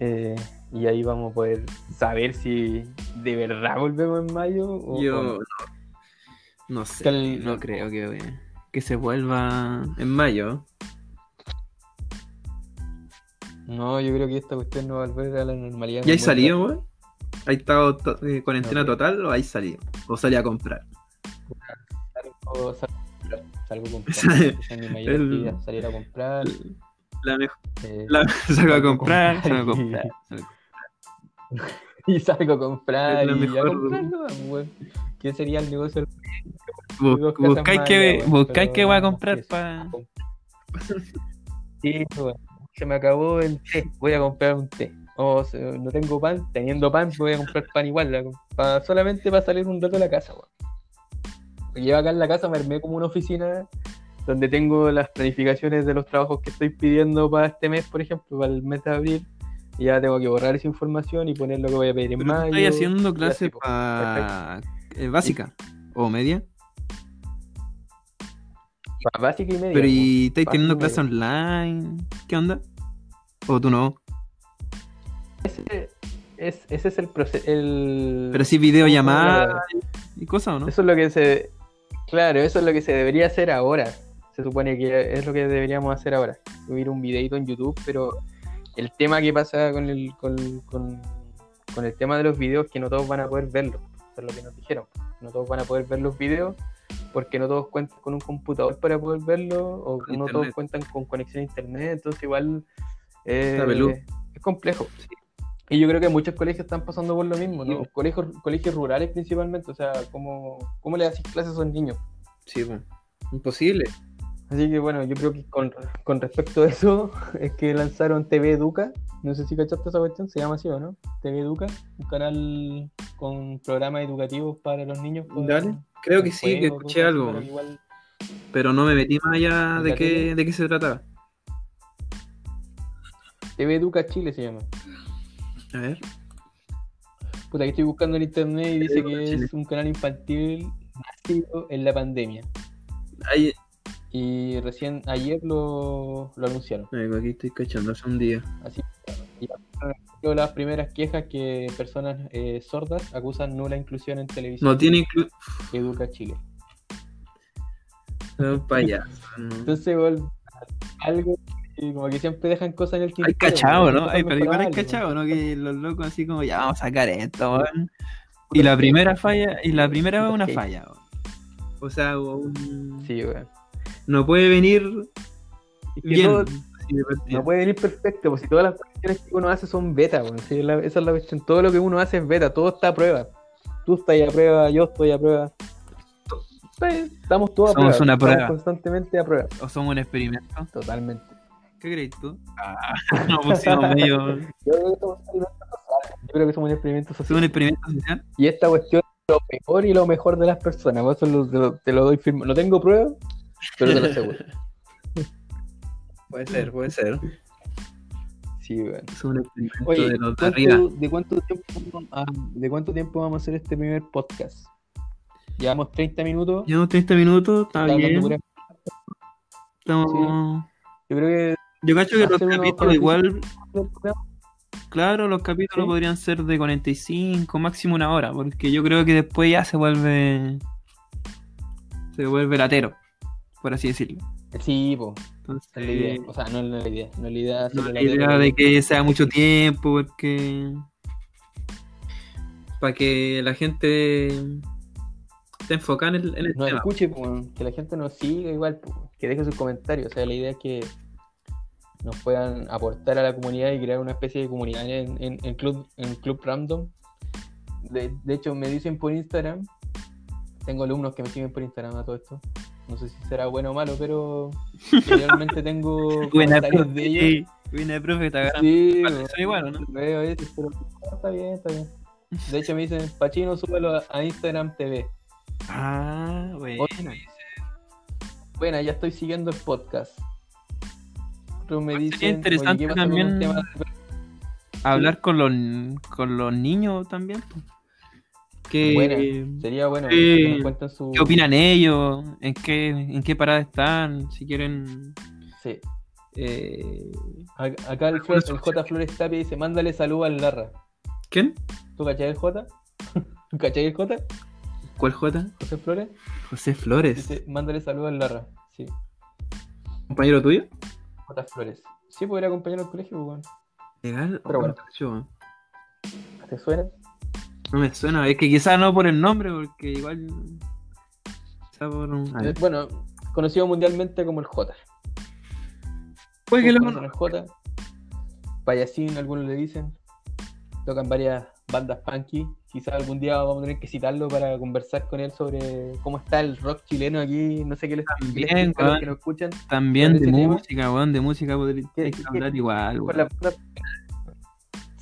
[SPEAKER 2] Eh, y ahí vamos a poder saber si de verdad volvemos en mayo o o
[SPEAKER 1] Yo
[SPEAKER 2] no.
[SPEAKER 1] no, sé,
[SPEAKER 2] Cal-
[SPEAKER 1] no creo que, que se vuelva en mayo.
[SPEAKER 2] No, yo creo que esta cuestión no va a volver a la normalidad.
[SPEAKER 1] ¿Y salido,
[SPEAKER 2] rápido.
[SPEAKER 1] weón? ¿Hay estado to- eh, cuarentena
[SPEAKER 2] No, güey.
[SPEAKER 1] total o hay salido? ¿O salí a comprar?
[SPEAKER 2] Salgo, salgo a comprar, salgo a comprar.
[SPEAKER 1] Esa-
[SPEAKER 2] es mi mayor
[SPEAKER 1] el-
[SPEAKER 2] salir a comprar.
[SPEAKER 1] La mejor,
[SPEAKER 2] eh,
[SPEAKER 1] la, salgo a
[SPEAKER 2] salgo a
[SPEAKER 1] comprar,
[SPEAKER 2] comprar
[SPEAKER 1] salgo a
[SPEAKER 2] y-
[SPEAKER 1] comprar. salgo-
[SPEAKER 2] y salgo a comprar
[SPEAKER 1] la
[SPEAKER 2] y a
[SPEAKER 1] mejor-
[SPEAKER 2] comprar nomás, weón. ¿Qué sería el negocio?
[SPEAKER 1] Bu-
[SPEAKER 2] dos casas
[SPEAKER 1] Buscáis
[SPEAKER 2] más
[SPEAKER 1] que, buscáis
[SPEAKER 2] pero
[SPEAKER 1] que voy a comprar para.
[SPEAKER 2] Sí, weón. Se me acabó el té, voy a comprar un té. O no tengo pan, teniendo pan voy a comprar pan igual, la- pa- solamente para salir un rato de la casa, weón. Porque yo acá en la casa me armé como una oficina donde tengo las planificaciones de los trabajos que estoy pidiendo para este mes, por ejemplo, para el mes de abril. Y ya tengo que borrar esa información y poner lo que voy a pedir en mayo.
[SPEAKER 1] estás haciendo clases para básica o media.
[SPEAKER 2] Pa- Básica y media.
[SPEAKER 1] Pero y estáis teniendo clases online. ¿Qué onda? ¿O tú no?
[SPEAKER 2] Ese es, ese es el proceso. El...
[SPEAKER 1] Pero sí
[SPEAKER 2] ¿cómo se
[SPEAKER 1] videollamada
[SPEAKER 2] llama?
[SPEAKER 1] y cosas, ¿o no?
[SPEAKER 2] Eso es lo que se. Claro, eso es lo que se debería hacer ahora. Se supone que es lo que deberíamos hacer ahora. Subir un videito en YouTube, pero el tema que pasa con el, con, con- con el tema de los videos que no todos van a poder verlo. Eso es lo que nos dijeron. No todos van a poder ver los videos porque no todos cuentan con un computador para poder verlo o no
[SPEAKER 1] internet.
[SPEAKER 2] todos cuentan con conexión a internet. Entonces, igual eh, es complejo. Y yo creo que muchos colegios están pasando por lo mismo, ¿no?
[SPEAKER 1] Sí.
[SPEAKER 2] Colegios, colegios rurales principalmente, o sea, ¿cómo, cómo le haces clases a esos niños?
[SPEAKER 1] Sí, pues. Imposible.
[SPEAKER 2] Así que bueno, yo creo que con, con respecto a eso, es que lanzaron TV Educa. No sé si cachaste esa cuestión, se llama así o no. TV Educa, un canal con programas educativos para los niños.
[SPEAKER 1] Dale. Creo que sí, que escuché algo,
[SPEAKER 2] igual-
[SPEAKER 1] pero no me metí más allá
[SPEAKER 2] ¿En
[SPEAKER 1] de qué, de qué se trataba.
[SPEAKER 2] TV Educa Chile se llama.
[SPEAKER 1] A ver.
[SPEAKER 2] Puta, que estoy buscando en internet y dice que
[SPEAKER 1] Chile.
[SPEAKER 2] es un canal infantil nacido en la pandemia.
[SPEAKER 1] Ahí,
[SPEAKER 2] Y recién ayer lo, lo anunciaron.
[SPEAKER 1] Aquí estoy cachando hace un día.
[SPEAKER 2] Así y ya, las primeras quejas que personas eh, sordas acusan nula inclusión en televisión.
[SPEAKER 1] No tiene inclu...
[SPEAKER 2] Educa Chile.
[SPEAKER 1] No, payaso. no.
[SPEAKER 2] Entonces, igual, algo que como que siempre dejan cosas en el
[SPEAKER 1] Hay
[SPEAKER 2] tintero.
[SPEAKER 1] cachado,
[SPEAKER 2] weón,
[SPEAKER 1] ¿no? Hay, pero igual hay cachado, ¿no? Que los locos así como, ya vamos a sacar esto, weón. Y la primera falla, y la primera es una falla, weón. O sea, un...
[SPEAKER 2] Sí, weón.
[SPEAKER 1] No puede venir
[SPEAKER 2] Es que
[SPEAKER 1] bien.
[SPEAKER 2] todo-
[SPEAKER 1] así de partida.
[SPEAKER 2] no puede venir perfecto, pues si todas las cuestiones que uno hace son beta, weón. Sí, la- esa es la cuestión. Todo lo que uno hace es beta, todo está a prueba. Tú estás a prueba, yo estoy a prueba. Pues, Estamos todos a
[SPEAKER 1] Somos
[SPEAKER 2] prueba.
[SPEAKER 1] una
[SPEAKER 2] estamos
[SPEAKER 1] prueba.
[SPEAKER 2] constantemente a prueba.
[SPEAKER 1] O somos un experimento.
[SPEAKER 2] Totalmente.
[SPEAKER 1] ¿Qué crees tú? Ah, no pusimos medio.
[SPEAKER 2] Yo creo que somos un experimento social. Yo creo que somos un experimento
[SPEAKER 1] ¿Somos
[SPEAKER 2] social.
[SPEAKER 1] un experimento social?
[SPEAKER 2] Y esta cuestión es lo peor y lo mejor de las personas. Por eso lo- te lo, te lo doy firme. No tengo pruebas, pero te lo aseguro.
[SPEAKER 1] Puede ser, puede ser.
[SPEAKER 2] Sí, weón.
[SPEAKER 1] Es un experimento
[SPEAKER 2] Oye,
[SPEAKER 1] de los de arriba.
[SPEAKER 2] ¿cuánto- ¿de, cuánto tiempo, vamos a- ¿de cuánto tiempo vamos a hacer este primer podcast? Llevamos 30 minutos.
[SPEAKER 1] Llevamos 30 minutos, está
[SPEAKER 2] Está hablando
[SPEAKER 1] bien.
[SPEAKER 2] pura-
[SPEAKER 1] Estamos...
[SPEAKER 2] Yo creo que
[SPEAKER 1] Yo cacho que los capítulos
[SPEAKER 2] capítulos.
[SPEAKER 1] igual, claro, los capítulos
[SPEAKER 2] Sí.
[SPEAKER 1] podrían ser de 45, máximo una hora, porque yo creo que después ya se vuelve se vuelve latero, por así decirlo.
[SPEAKER 2] sí, po,
[SPEAKER 1] Entonces,
[SPEAKER 2] es la idea. O sea, no es la idea. No es la idea de
[SPEAKER 1] no la idea de que sea mucho tiempo, porque para que la gente esté enfocada en el, en el
[SPEAKER 2] nos
[SPEAKER 1] tema.
[SPEAKER 2] escuche, po, que la gente nos siga igual, po, que deje sus comentarios. O sea, la idea es que nos puedan aportar a la comunidad y crear una especie de comunidad en, en, en club, en club Random. De, de hecho, me dicen por Instagram, tengo alumnos que me siguen por Instagram a todo esto. No sé si será bueno o malo, pero generalmente tengo
[SPEAKER 1] Buena
[SPEAKER 2] comentarios de ellos.
[SPEAKER 1] profe, buena profe, te agarran.
[SPEAKER 2] Sí,
[SPEAKER 1] Vale, ¿o no?
[SPEAKER 2] veo pero no, está bien, está bien. De hecho, me dicen, Pachino, súbelo a, Instagram TV.
[SPEAKER 1] Ah, bueno.
[SPEAKER 2] Bueno, ya estoy siguiendo el podcast. Otros me
[SPEAKER 1] Sería
[SPEAKER 2] dicen,
[SPEAKER 1] interesante
[SPEAKER 2] "Oye, ¿qué pasa con un
[SPEAKER 1] también hablar con los con los niños también. Po. ¿Qué,
[SPEAKER 2] Buena, Sería bueno que nos cuenten su...
[SPEAKER 1] ¿Qué opinan ellos? ¿En qué, ¿En qué parada están? Si quieren...
[SPEAKER 2] Sí.
[SPEAKER 1] eh,
[SPEAKER 2] Acá el, Flor- el J Flores Tapia dice, mándale salud al Larra.
[SPEAKER 1] ¿Quién?
[SPEAKER 2] ¿Tú cachai el J? ¿Tú cachai el J?
[SPEAKER 1] ¿Cuál J?
[SPEAKER 2] José Flores.
[SPEAKER 1] José Flores.
[SPEAKER 2] Dice, mándale salud al Larra. Sí.
[SPEAKER 1] ¿Compañero tuyo?
[SPEAKER 2] J Flores. Sí, porque era compañero del colegio, pues, bueno.
[SPEAKER 1] Legal.
[SPEAKER 2] Pero bueno. ¿Te suena?
[SPEAKER 1] No me suena. Es que quizás no por el nombre, porque igual... Por un...
[SPEAKER 2] Eh. Bueno, conocido mundialmente como el J.
[SPEAKER 1] Puede que lo
[SPEAKER 2] al J. Payasín, algunos le dicen. Tocan varias bandas punky. Quizás algún día vamos a tener que citarlo para conversar con él sobre cómo está el rock chileno aquí. No sé qué les, qué les
[SPEAKER 1] También,
[SPEAKER 2] pinta a los que nos escuchan.
[SPEAKER 1] También de música, weón. De música podría
[SPEAKER 2] ¿Qué- qué-
[SPEAKER 1] hablar igual, weón.
[SPEAKER 2] la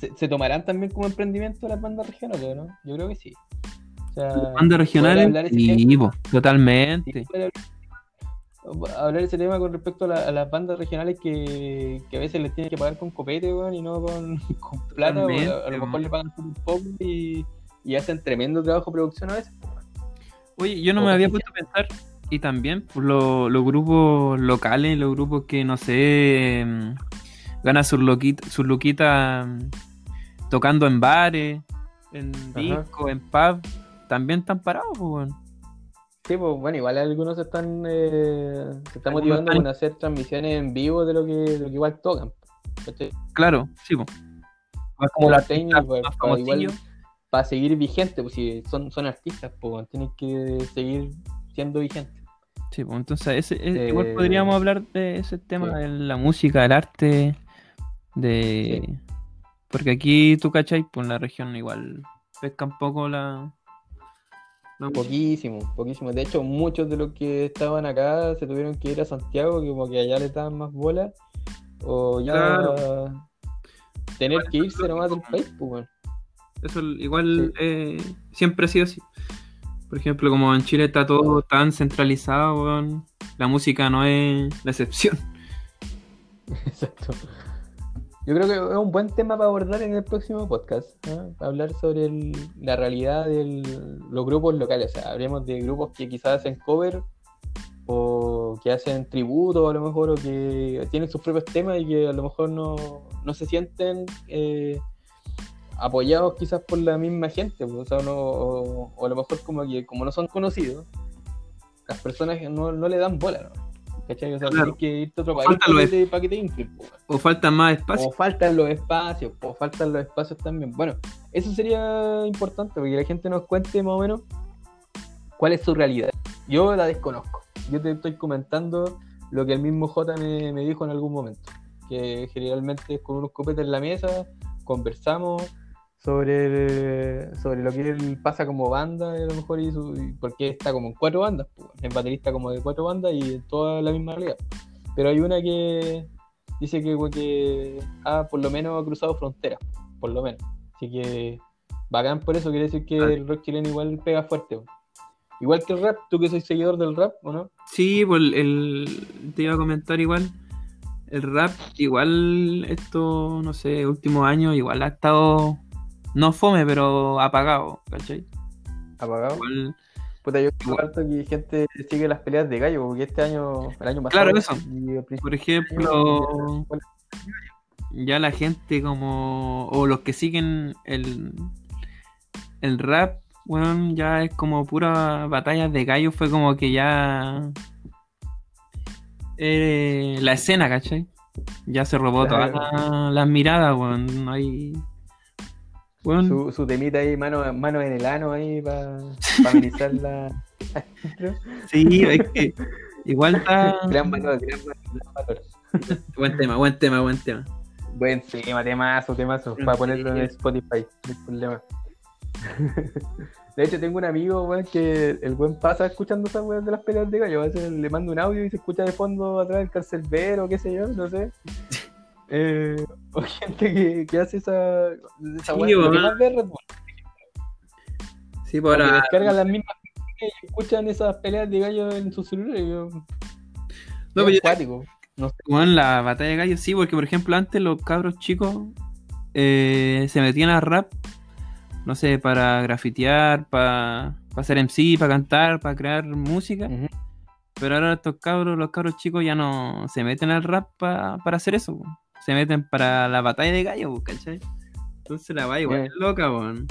[SPEAKER 2] ¿Se, se tomarán también como emprendimiento las bandas regionales, no? Yo creo que sí. O sea,
[SPEAKER 1] Bandas regionales, sí, totalmente.
[SPEAKER 2] Hablar- hablar ese tema con respecto a, la- a las bandas regionales que, que a veces les tienen que pagar con copete, weón, y no con, con plata, o a, lo mejor le pagan un poco y, y hacen tremendo trabajo de producción a veces.
[SPEAKER 1] Oye, yo no
[SPEAKER 2] o
[SPEAKER 1] me había puesto a pensar. Y también pues, lo- los grupos locales, los grupos que, no sé, mm, ganan sus loquita, sus luquitas tocando en bares, en discos, en pub, también están parados, pues, weón.
[SPEAKER 2] Sí, pues bueno, igual algunos se están, eh, se están motivando
[SPEAKER 1] están-
[SPEAKER 2] con hacer transmisiones en vivo de lo que, de lo que igual tocan. ¿cachai?
[SPEAKER 1] Claro, sí, pues. Más
[SPEAKER 2] Como la técnica,
[SPEAKER 1] artistas
[SPEAKER 2] pues,
[SPEAKER 1] más
[SPEAKER 2] para, igual, para seguir vigente, pues si son, son artistas, pues tienen que seguir siendo vigentes.
[SPEAKER 1] Sí, pues entonces ese, ese-
[SPEAKER 2] Eh,
[SPEAKER 1] igual podríamos hablar de ese tema
[SPEAKER 2] sí.
[SPEAKER 1] de la música, del arte, de... Porque aquí tú cachai, pues en la región igual pesca un poco la, No mucho.
[SPEAKER 2] Poquísimo, poquísimo. De hecho, muchos de los que estaban acá se tuvieron que ir a Santiago, que como que allá les daban más bola. O ya
[SPEAKER 1] Claro.
[SPEAKER 2] tener que irse nomás del país, pues, weón.
[SPEAKER 1] Eso igual eh, siempre ha sido así. Por ejemplo, como en Chile está todo tan centralizado, weón, la música no es la excepción.
[SPEAKER 2] Exacto. Yo creo que es un buen tema para abordar en el próximo podcast. ¿no? Hablar sobre la realidad de los grupos locales. O sea, hablemos de grupos que quizás hacen cover o que hacen tributo a lo mejor o que tienen sus propios temas y que a lo mejor no, no se sienten eh, apoyados quizás por la misma gente. pues, o a lo mejor como que como no son conocidos, las personas no, no le dan bola. ¿no? ¿Cachai? O sea,
[SPEAKER 1] Claro.
[SPEAKER 2] tienes que irte a otro país
[SPEAKER 1] Faltan
[SPEAKER 2] para
[SPEAKER 1] los
[SPEAKER 2] que te, para que te inflen,
[SPEAKER 1] O falta más espacio.
[SPEAKER 2] o faltan los espacios, o faltan los espacios también. Bueno, eso sería importante, porque la gente nos cuente más o menos cuál es su realidad. Yo la desconozco. Yo te estoy comentando lo que el mismo J me, me dijo en algún momento. Que generalmente es con unos copetes en la mesa, conversamos sobre, sobre lo que él pasa como banda, a lo mejor, y, su, y porque está como en cuatro bandas, pues, es baterista como de cuatro bandas y en toda la misma realidad. Pero hay una que dice que, que ha por lo menos ha cruzado fronteras, por lo menos. Así que bacán por eso, quiere decir que
[SPEAKER 1] Claro.
[SPEAKER 2] el rock chileno igual pega fuerte. po. Igual que el rap, tú que soy seguidor del rap, ¿o no?
[SPEAKER 1] Sí, pues el, te iba a comentar igual. El rap, igual, esto, no sé, últimos años, igual ha estado, no fome, pero apagado, ¿cachai?
[SPEAKER 2] Apagado.
[SPEAKER 1] Igual,
[SPEAKER 2] Puta, yo creo harto que gente sigue las peleas de gallo, porque este año, el año pasado.
[SPEAKER 1] Claro, eso. por
[SPEAKER 2] del
[SPEAKER 1] ejemplo,
[SPEAKER 2] bueno,
[SPEAKER 1] ya la gente como, o los que siguen el, el rap, bueno, ya es como pura batallas de gallos, fue como que ya eh, la escena, ¿cachai? Ya se robó
[SPEAKER 2] Claro.
[SPEAKER 1] todas la- las miradas, weón, no hay...
[SPEAKER 2] Su, su temita ahí, mano, mano en el ano ahí para amenizar la.
[SPEAKER 1] sí, es que igual está...
[SPEAKER 2] gran valor, gran valor, gran valor.
[SPEAKER 1] Buen tema, buen tema, buen tema.
[SPEAKER 2] Buen tema, temazo, temazo, para ponerlo en Spotify, no hay problema. De hecho, tengo un amigo, weón, que el buen pasa escuchando esas weas de las peleas de gallo. A veces le mando un audio y se escucha de fondo atrás el carcelbero, qué sé yo, no sé. Eh, o gente que, que hace esa, esa
[SPEAKER 1] Sí,
[SPEAKER 2] que más ve es Red Bull,
[SPEAKER 1] Sí, por
[SPEAKER 2] que
[SPEAKER 1] ahora...
[SPEAKER 2] descargan las mismas y escuchan esas peleas de gallo en su celular. Y yo,
[SPEAKER 1] No, pero yo-.
[SPEAKER 2] No sé.
[SPEAKER 1] Bueno, la batalla de gallos sí, porque por ejemplo antes los cabros chicos eh, se metían a rap, no sé, para grafitear, para hacer MC, para cantar, para crear música, pero ahora estos cabros, los cabros chicos ya no se meten al rap pa- para hacer eso. Se meten para la batalla de gallos, po, ¿cachai? Entonces la va igual es loca, weón.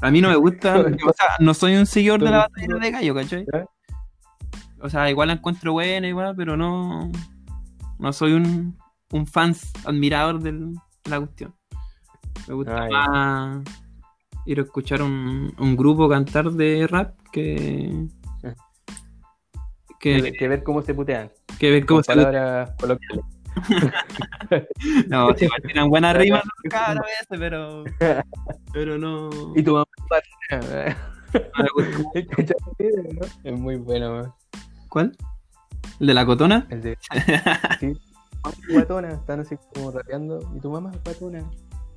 [SPEAKER 1] A mí no me gusta, o sea, no soy un seguidor de la batalla de gallos, ¿cachai? O sea, igual la encuentro buena, igual, pero no. No soy un, un fans admirador de la cuestión. Me gusta
[SPEAKER 2] Ah,
[SPEAKER 1] más ir a escuchar un, un grupo cantar de rap que. Que,
[SPEAKER 2] Que, que ver cómo se putean.
[SPEAKER 1] que ver cómo
[SPEAKER 2] Con
[SPEAKER 1] se.
[SPEAKER 2] palabras coloquiales.
[SPEAKER 1] No, sí, igual tiran buenas rimas cada vez, pero. Pero no.
[SPEAKER 2] Y tu mamá. Es muy bueno, weón.
[SPEAKER 1] ¿Cuál? ¿El de la cotona?
[SPEAKER 2] El de. Sí. Es guatona, están así como rapeando. Y tu mamá es guatona.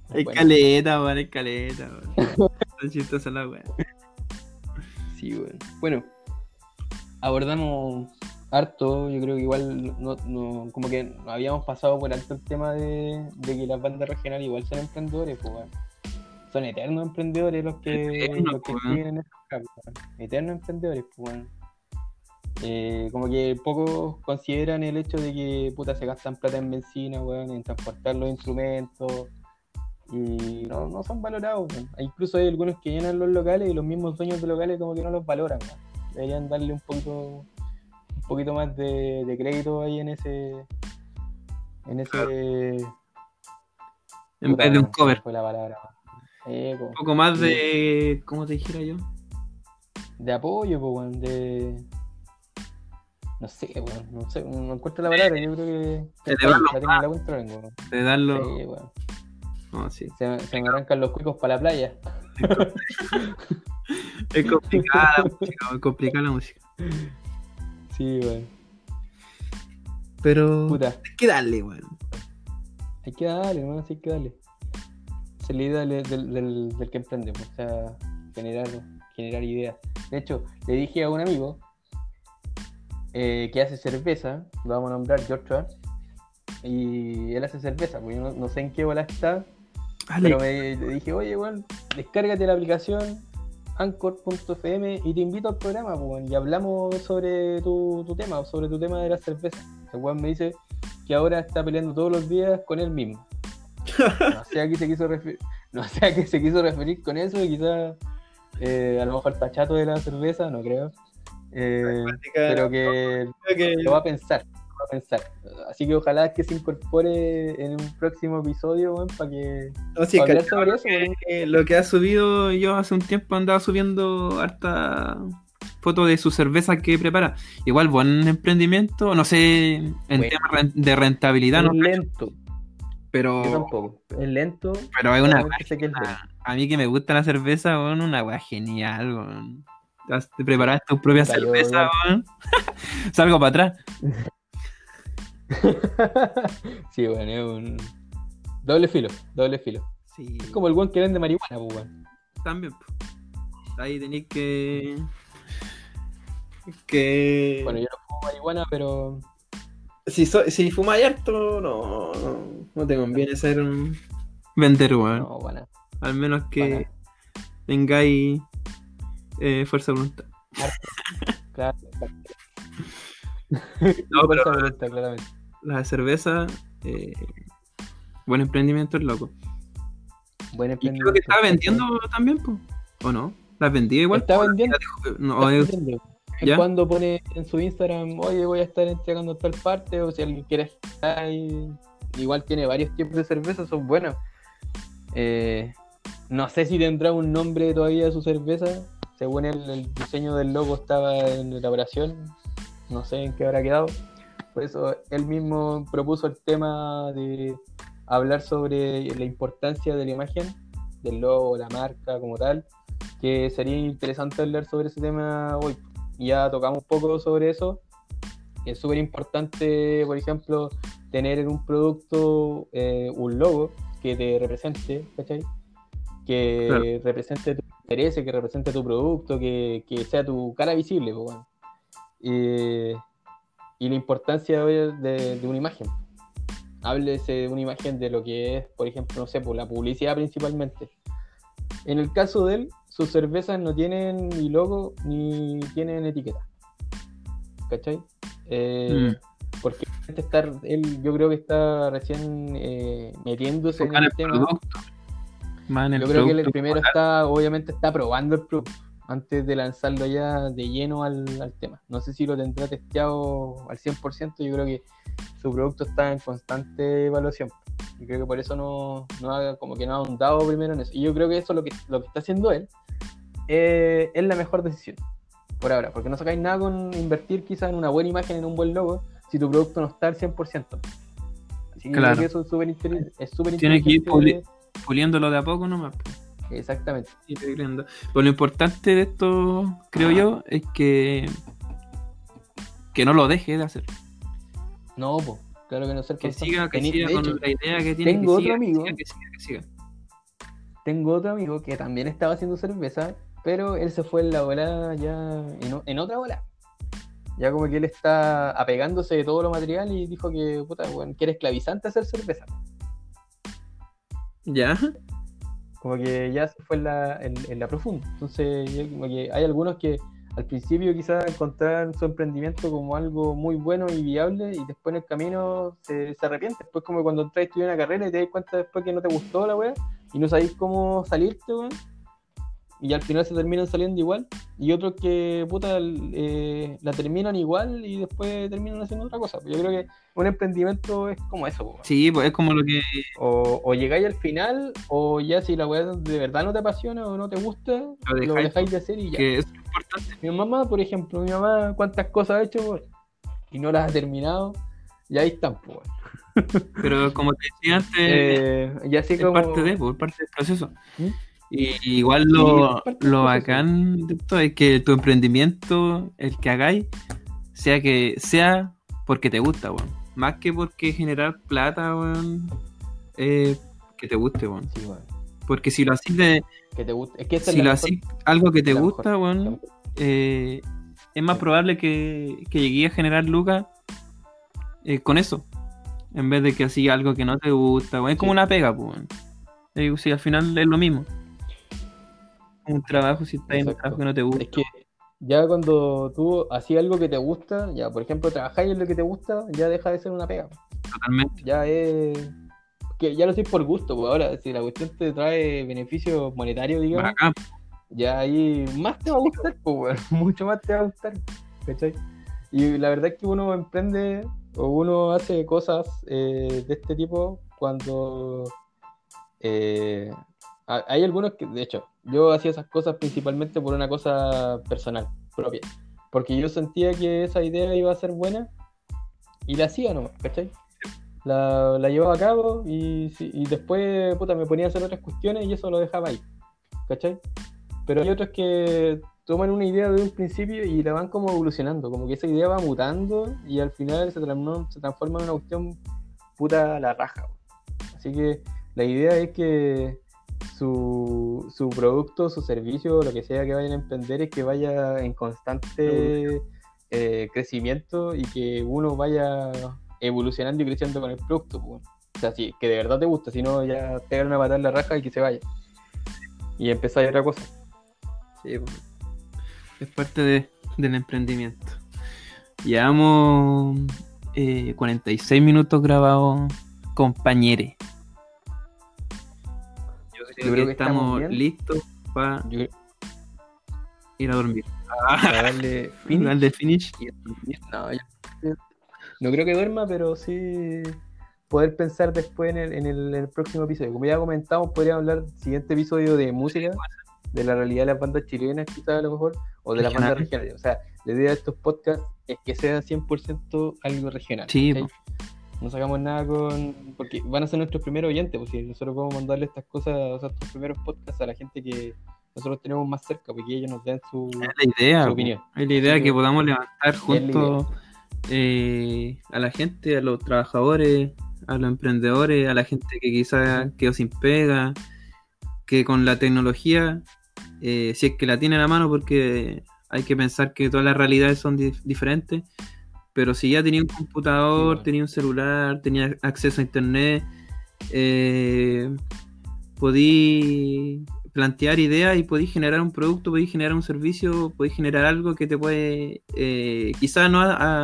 [SPEAKER 2] Bueno,
[SPEAKER 1] caleta, weón, hay caleta, weón. Está chistosa la weá.
[SPEAKER 2] Sí, weón. Bueno, abordamos harto. Yo creo que igual no, no- como que habíamos pasado por alto el tema de, de que las bandas regionales igual son emprendedores, pues. Son eternos emprendedores los que,
[SPEAKER 1] Eternos,
[SPEAKER 2] los que
[SPEAKER 1] pues,
[SPEAKER 2] siguen en estos. Eternos emprendedores, pues, weón. Eh, como que pocos consideran el hecho de que puta se gastan plata en benzina, weón, en transportar los instrumentos y no, no son valorados. Incluso hay algunos que llenan los locales y los mismos dueños de locales como que no los valoran. Deberían darle un poquito poquito más de, de crédito ahí en ese en ese
[SPEAKER 1] En vez de un cover.
[SPEAKER 2] fue la palabra. Eh.
[SPEAKER 1] Un poco más de. ¿Cómo te dijera yo?
[SPEAKER 2] de apoyo, po, weón, de no sé, weón, no sé, no encuentro la palabra, yo creo que la tengo la
[SPEAKER 1] darlo.
[SPEAKER 2] Sí, weón.
[SPEAKER 1] No, sí.
[SPEAKER 2] Se, me- se me arrancan los cuicos para la playa.
[SPEAKER 1] Es complicada la música, es complicada la música.
[SPEAKER 2] Sí, weón.
[SPEAKER 1] Pero
[SPEAKER 2] Puta.
[SPEAKER 1] hay que darle, weón.
[SPEAKER 2] Hay que darle, hermano, sí hay que darle. Es la idea del, del, del- del que emprende, pues, o sea, generar, generar ideas. De hecho, le dije a un amigo eh, que hace cerveza, lo vamos a nombrar Joshua, y él hace cerveza, yo no, no sé en qué bola está,
[SPEAKER 1] Dale.
[SPEAKER 2] pero me, le dije, oye, weón, descárgate la aplicación anchor.fm y te invito al programa, pues, y hablamos sobre tu, tu tema, sobre tu tema de la cerveza. El weón me dice que ahora está peleando todos los días con él mismo. No sé a qué se quiso referir, no sé a qué se quiso referir con eso, y quizás eh, a lo mejor está chato de la cerveza, no creo. Eh, pero que lo va a pensar, a pensar. Así que ojalá que se incorpore en un próximo episodio, para que
[SPEAKER 1] No, sí,
[SPEAKER 2] para
[SPEAKER 1] cachado
[SPEAKER 2] eso,
[SPEAKER 1] que- lo que ha subido yo hace un tiempo andaba subiendo harta fotos de su cerveza que prepara. Igual buen emprendimiento, no sé en
[SPEAKER 2] Bueno.
[SPEAKER 1] de rentabilidad, no,
[SPEAKER 2] es lento,
[SPEAKER 1] pero
[SPEAKER 2] yo tampoco. Es lento,
[SPEAKER 1] pero es una
[SPEAKER 2] solamente sé que es lento.
[SPEAKER 1] weá- a mí que me gusta la cerveza, weón, una weá genial, weón. Te preparas tu propia cerveza, weón. Salgo para atrás.
[SPEAKER 2] sí, bueno, es un doble filo, doble filo.
[SPEAKER 1] Sí,
[SPEAKER 2] Es como el buen que vende marihuana, pues,
[SPEAKER 1] también. Ahí tenéis que que
[SPEAKER 2] Bueno, yo no fumo marihuana, pero
[SPEAKER 1] si, so- si fumáis harto, no, no, no te conviene ser un vender, weón.
[SPEAKER 2] no, bueno.
[SPEAKER 1] Al menos que
[SPEAKER 2] nada.
[SPEAKER 1] tengáis eh, fuerza de voluntad.
[SPEAKER 2] Claro,
[SPEAKER 1] No, pero
[SPEAKER 2] voluntad, claramente.
[SPEAKER 1] La cerveza, eh, buen emprendimiento es loco.
[SPEAKER 2] Buen
[SPEAKER 1] Y creo
[SPEAKER 2] emprendimiento.
[SPEAKER 1] que estaba vendiendo también, po. ¿o no? ¿Las vendía igual?
[SPEAKER 2] Está vendiendo.
[SPEAKER 1] No, es-.
[SPEAKER 2] Cuando pone en su Instagram, oye, voy a estar entregando tal parte, o si alguien quiere estar ahí, igual tiene varios tipos de cervezas, son buenos. Eh, no sé si tendrá un nombre todavía su cerveza. Según él, el diseño del logo estaba en elaboración. No sé en qué habrá quedado. Por eso él mismo propuso el tema de hablar sobre la importancia de la imagen, del logo, la marca como tal, que sería interesante hablar sobre ese tema hoy. Ya tocamos un poco sobre eso. Es súper importante, por ejemplo, tener en un producto eh, un logo que te represente, ¿cachai? Que
[SPEAKER 1] Claro.
[SPEAKER 2] represente tu interés, que represente tu producto, que, que sea tu cara visible, pues, bueno. Y, y la importancia de, de- de una imagen. Háblese de una imagen de lo que es, por ejemplo, no sé, por la publicidad principalmente. En el caso de él, sus cervezas no tienen ni logo ni tienen etiqueta. ¿Cachai? Eh, Porque este está- él, yo creo que está recién eh, metiéndose en el
[SPEAKER 1] el
[SPEAKER 2] tema.
[SPEAKER 1] producto. Más en el
[SPEAKER 2] Yo creo que él primero está, obviamente, está probando el producto antes de lanzarlo ya de lleno al, al tema. No sé si lo tendrá testeado al 100%, yo creo que su producto está en constante evaluación. Y creo que por eso no, no ha, como que no ha ahondado primero en eso. Y yo creo que eso lo que, lo que está haciendo él eh, es la mejor decisión por ahora, porque no sacáis nada con invertir quizás en una buena imagen, en un buen logo, si tu producto no está al 100%. Así que
[SPEAKER 1] Claro.
[SPEAKER 2] creo que eso es súper inter- es súper
[SPEAKER 1] Tiene que ir
[SPEAKER 2] inteligente.
[SPEAKER 1] puliéndolo de a poco nomás. po.
[SPEAKER 2] Exactamente.
[SPEAKER 1] Puliendo. Pero lo importante de esto, creo yo, es que que no lo deje de hacer.
[SPEAKER 2] No, po, claro que no ser
[SPEAKER 1] Que siga, que
[SPEAKER 2] Tení-
[SPEAKER 1] siga con
[SPEAKER 2] hecho,
[SPEAKER 1] la idea que tiene.
[SPEAKER 2] tengo
[SPEAKER 1] que siga,
[SPEAKER 2] otro
[SPEAKER 1] que
[SPEAKER 2] amigo.
[SPEAKER 1] siga, que siga, que siga.
[SPEAKER 2] Tengo otro amigo que también estaba haciendo cerveza, pero él se fue en la bola ya en, otra bola. Ya como que él está apegándose de todo lo material y dijo que, puta, weón, que era esclavizante hacer cerveza.
[SPEAKER 1] ¿Ya?
[SPEAKER 2] Como que ya se fue en la, en, en la profunda. Entonces, como que hay algunos que al principio quizás encontraron su emprendimiento como algo muy bueno y viable y después en el camino se, se arrepiente. Después como cuando entras a estudiar una carrera y te das cuenta después que no te gustó la weá y no sabéis cómo salirte, weón. Y al final se terminan saliendo igual. Y otros que, puta, eh, la terminan igual y después terminan haciendo otra cosa. Yo creo que un emprendimiento es como eso, weón.
[SPEAKER 1] Sí, pues es como lo que.
[SPEAKER 2] O, o llegáis al final, o ya si la weá de verdad no te apasiona o no te gusta, lo
[SPEAKER 1] dejáis,
[SPEAKER 2] dejáis, de hacer y ya.
[SPEAKER 1] que es importante.
[SPEAKER 2] Mi mamá, por ejemplo, mi mamá, cuántas cosas ha hecho y no las ha terminado, y ahí están, pues.
[SPEAKER 1] Pero como te decía antes,
[SPEAKER 2] Eh, y así
[SPEAKER 1] es
[SPEAKER 2] como.
[SPEAKER 1] parte de, pues, es parte del proceso.
[SPEAKER 2] ¿Mm?
[SPEAKER 1] Y igual lo, lo bacán de esto es que tu emprendimiento, el que hagáis, sea que sea porque te gusta, weón. Más que porque generar plata, weón, eh, que te guste, weón.
[SPEAKER 2] Sí, weón.
[SPEAKER 1] Porque si lo haces de,
[SPEAKER 2] Que te guste. Es que
[SPEAKER 1] si lo haces algo que te
[SPEAKER 2] la
[SPEAKER 1] gusta,
[SPEAKER 2] mejor-
[SPEAKER 1] weón, eh, es más probable que, que llegues a generar lucas eh, con eso. En vez de que así algo que no te gusta, weón. Es como
[SPEAKER 2] Sí.
[SPEAKER 1] una pega, pues. weón. Eh, sí, al final es lo mismo. Un trabajo si estás en un trabajo que no te gusta.
[SPEAKER 2] Es que ya cuando tú hacías algo que te gusta, ya por ejemplo trabajáis en lo que te gusta, ya deja de ser una pega.
[SPEAKER 1] Totalmente.
[SPEAKER 2] Ya es. Que ya lo haces por gusto, pues ahora, si la cuestión te trae beneficios monetarios, digamos,
[SPEAKER 1] Bacán.
[SPEAKER 2] ya ahí más te va a gustar, pues, weón, mucho más te va a gustar, ¿cachai? Y la verdad es que uno emprende o uno hace cosas eh, de este tipo cuando eh, hay algunos que, de hecho, yo hacía esas cosas principalmente por una cosa personal, propia, porque yo sentía que esa idea iba a ser buena y la hacía nomás, ¿cachai? La, la llevaba a cabo y, y después, puta, me ponía a hacer otras cuestiones y eso lo dejaba ahí, ¿cachai? Pero hay otros que toman una idea de un principio y la van como evolucionando, como que esa idea va mutando y al final se, transforma- se transforma en una cuestión puta a la raja. Así que la idea es que su, su producto, su servicio, lo que sea que vayan a emprender, es que vaya en constante eh, crecimiento y que uno vaya evolucionando y creciendo con el producto. pues. O sea, sí, que de verdad te gusta, si no ya pegar una patada en la raja y que se vaya. Y empezar otra cosa.
[SPEAKER 1] Sí, pues. Es parte de- del emprendimiento. Llevamos eh, 46 minutos grabados, compañeres. Creo,
[SPEAKER 2] creo
[SPEAKER 1] que,
[SPEAKER 2] que
[SPEAKER 1] estamos, listos para
[SPEAKER 2] Yo
[SPEAKER 1] ir a dormir.
[SPEAKER 2] para darle finish.
[SPEAKER 1] Darle finish.
[SPEAKER 2] No, no creo que duerma, pero sí poder pensar después en el, en el- en el próximo episodio. Como ya comentamos, podríamos hablar del siguiente episodio de música, de la realidad de las bandas chilenas, quizás a lo mejor, o de las bandas
[SPEAKER 1] Regionales.
[SPEAKER 2] O sea, la idea de estos podcasts es que sea 100% algo regional.
[SPEAKER 1] Sí,
[SPEAKER 2] ¿cachai? No sacamos nada con. Porque van a ser nuestros primeros oyentes, pues si nosotros podemos mandarle estas cosas, o sea, estos primeros podcasts a la gente que nosotros tenemos más cerca, porque ellos nos den su.
[SPEAKER 1] Es la idea.
[SPEAKER 2] Su opinión.
[SPEAKER 1] Es la idea
[SPEAKER 2] Así
[SPEAKER 1] que podamos levantar juntos eh, a la gente, a los trabajadores, a los emprendedores, a la gente que quizás quedó sin pega, que con la tecnología, eh, si es que la tiene a la mano, porque hay que pensar que todas las realidades son di- diferentes, pero si ya tenía un computador,
[SPEAKER 2] Sí,
[SPEAKER 1] tenía un celular, tenía acceso a internet, eh, podí plantear ideas y podí generar un producto, podí generar un servicio, podí generar algo que te puede, eh, quizás no a,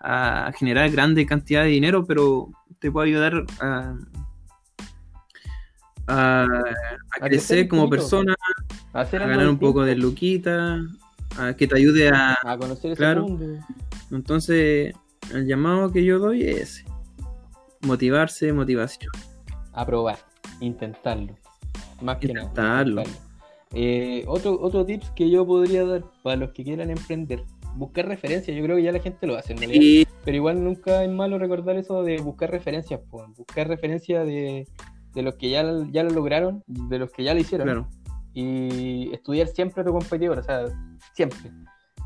[SPEAKER 1] a- a generar grande cantidad de dinero, pero te puede ayudar a, a,
[SPEAKER 2] crecer
[SPEAKER 1] como persona, a ganar un poco de luquita, a que te ayude a...
[SPEAKER 2] A conocer ese
[SPEAKER 1] Claro.
[SPEAKER 2] mundo.
[SPEAKER 1] Entonces, el llamado que yo doy es ese. Motivarse, motivación.
[SPEAKER 2] A probar, intentarlo. Más que nada.
[SPEAKER 1] Intentarlo.
[SPEAKER 2] Eh, otro, otro tips que yo podría dar para los que quieran emprender, buscar referencias. Yo creo que ya la gente lo hace, en realidad.
[SPEAKER 1] Y
[SPEAKER 2] pero igual nunca es malo recordar eso de buscar referencias, buscar referencias de, de los que ya, ya lo lograron, de los que ya lo hicieron,
[SPEAKER 1] claro,
[SPEAKER 2] y estudiar siempre a tu competidor, o sea, siempre.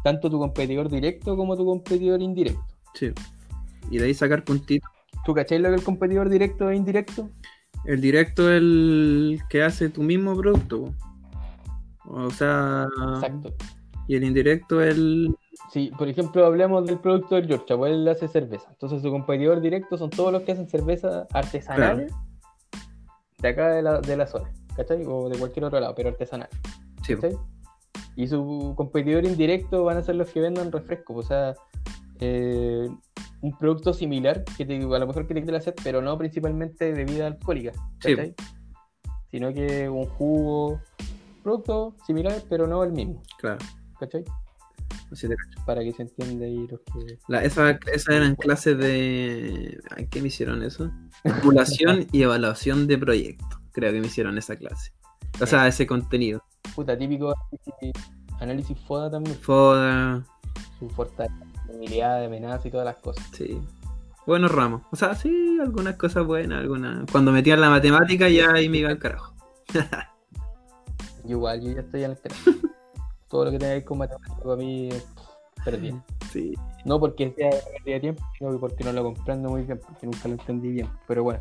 [SPEAKER 2] Tanto tu competidor directo como tu competidor indirecto.
[SPEAKER 1] sí. Y de ahí sacar puntitos.
[SPEAKER 2] ¿Tú cachai lo que el competidor directo e indirecto?
[SPEAKER 1] El directo es el que hace tu mismo producto. O sea,
[SPEAKER 2] Exacto.
[SPEAKER 1] y el indirecto es el...
[SPEAKER 2] Si, por ejemplo, hablamos del producto del Georgia, pues él hace cerveza. Entonces, su competidor directo son todos los que hacen cerveza artesanales de acá de la, de la zona, ¿cachai? O de cualquier otro lado, pero artesanal,
[SPEAKER 1] Sí.
[SPEAKER 2] ¿cachai? Y su competidor indirecto van a ser los que vendan refrescos, o sea, eh, un producto similar, que te, a lo mejor que te quite la sed, pero no principalmente bebida alcohólica,
[SPEAKER 1] Sí.
[SPEAKER 2] ¿cachai? Sino que un jugo, producto similar, pero no el mismo,
[SPEAKER 1] claro.
[SPEAKER 2] ¿cachai?
[SPEAKER 1] Así te cacho.
[SPEAKER 2] Para que se entienda ahí los que...
[SPEAKER 1] La- esa, esas eran clases de... ¿En qué me hicieron eso? Simulación y evaluación de proyectos. Creo que me hicieron esa clase. O sea, ese contenido.
[SPEAKER 2] Puta, típico análisis, análisis FODA también,
[SPEAKER 1] Foda,
[SPEAKER 2] su fortaleza, debilidad, amenaza y todas las cosas.
[SPEAKER 1] sí. Buenos ramos. O sea, sí, algunas cosas buenas, algunas. Cuando metían la matemática ya ahí me iba al carajo.
[SPEAKER 2] Yo igual, yo ya estoy en el tema. Todo lo que tenga que ver con matemáticas para mí es perdí.
[SPEAKER 1] Sí.
[SPEAKER 2] No porque sea pérdida de tiempo, sino que porque no lo comprendo muy bien, porque nunca lo entendí bien. Pero bueno.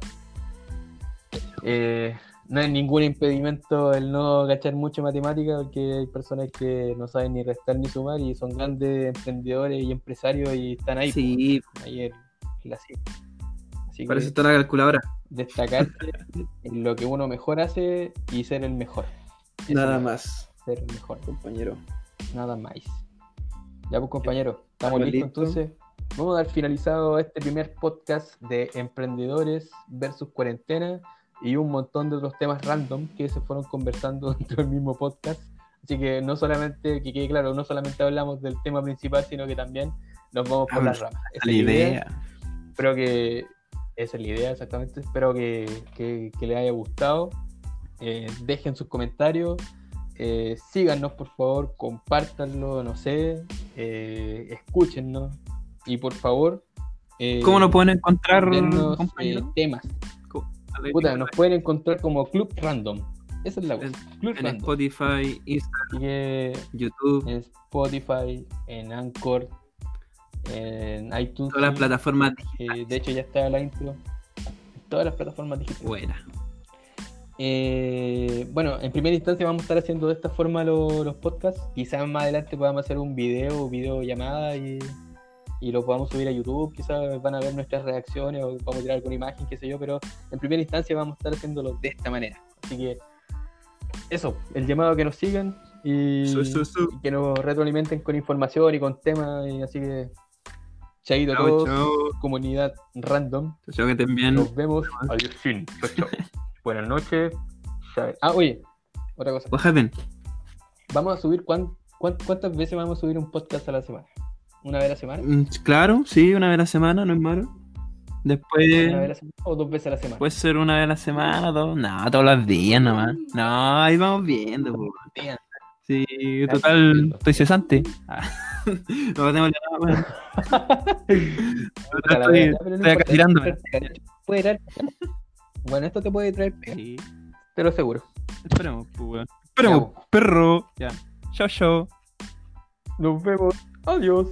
[SPEAKER 2] Eh, no es ningún impedimento el no cachar mucho matemática, porque hay personas que no saben ni restar ni sumar y son grandes emprendedores y empresarios y están ahí.
[SPEAKER 1] Sí,
[SPEAKER 2] pues, ahí en la. Así
[SPEAKER 1] para
[SPEAKER 2] que
[SPEAKER 1] está la calculadora.
[SPEAKER 2] destacarse en lo que uno mejor hace y ser el mejor. Eso
[SPEAKER 1] Nada
[SPEAKER 2] es,
[SPEAKER 1] más,
[SPEAKER 2] Ser el mejor.
[SPEAKER 1] compañero.
[SPEAKER 2] Nada más. Ya pues compañero, estamos listos. entonces. Vamos a dar finalizado este primer podcast de emprendedores versus cuarentena y un montón de otros temas random que se fueron conversando dentro del mismo podcast. Así que no solamente, que quede claro, no solamente hablamos del tema principal, sino que también nos vamos por las ramas. Esa
[SPEAKER 1] La
[SPEAKER 2] es
[SPEAKER 1] idea.
[SPEAKER 2] Espero que esa es la idea exactamente. Espero que, que- que les haya gustado. Eh, dejen sus comentarios. Eh, síganos por favor, compártanlo, no sé. Eh, escúchennos. Y por favor. eh,
[SPEAKER 1] ¿Cómo nos pueden encontrar,
[SPEAKER 2] dennos, eh, temas. Puta, nos pueden encontrar como Club Random. Esa es la cosa. Club
[SPEAKER 1] En
[SPEAKER 2] Random.
[SPEAKER 1] Spotify, Instagram,
[SPEAKER 2] que
[SPEAKER 1] YouTube,
[SPEAKER 2] en Spotify, en Anchor, en iTunes.
[SPEAKER 1] todas las plataformas
[SPEAKER 2] Eh, de hecho, ya está la intro. Todas las plataformas digitales.
[SPEAKER 1] buenas.
[SPEAKER 2] Eh, bueno, en primera instancia vamos a estar haciendo de esta forma lo- los podcasts. Quizás más adelante podamos hacer un video o videollamada y, y lo podamos subir a YouTube. Quizás van a ver nuestras reacciones o vamos a tirar alguna imagen, qué sé yo. Pero en primera instancia vamos a estar haciéndolo de esta manera. Así que eso, el llamado a que nos sigan y,
[SPEAKER 1] Su, su, su.
[SPEAKER 2] y que nos retroalimenten con información y con temas. Y así que, chaito a
[SPEAKER 1] Chao,
[SPEAKER 2] todos,
[SPEAKER 1] chao.
[SPEAKER 2] comunidad random.
[SPEAKER 1] Chao, que estén bien.
[SPEAKER 2] Nos vemos al fin. Buenas noches. Ah, oye, otra cosa.
[SPEAKER 1] What happened?
[SPEAKER 2] Vamos a subir, cuán- cuán- ¿cuántas veces vamos a subir un podcast a la semana? ¿Una vez a la semana?
[SPEAKER 1] Mm, Claro, sí, una vez a la semana, no es malo. Después
[SPEAKER 2] ¿Una vez a la semana o dos veces a la semana?
[SPEAKER 1] puede ser una vez a la semana, dos. No, todos los días nomás. No, ahí vamos viendo. Sí, total, estoy cesante. Ah. No tenemos nada,
[SPEAKER 2] la
[SPEAKER 1] Estoy, acá tirándome.
[SPEAKER 2] Puede traer. Bueno, esto te puede traer pega,
[SPEAKER 1] Sí,
[SPEAKER 2] te lo aseguro.
[SPEAKER 1] esperemos, pues, weón. Esperemos, perro. Ya. Chao, chao.
[SPEAKER 2] Nos vemos. Adiós.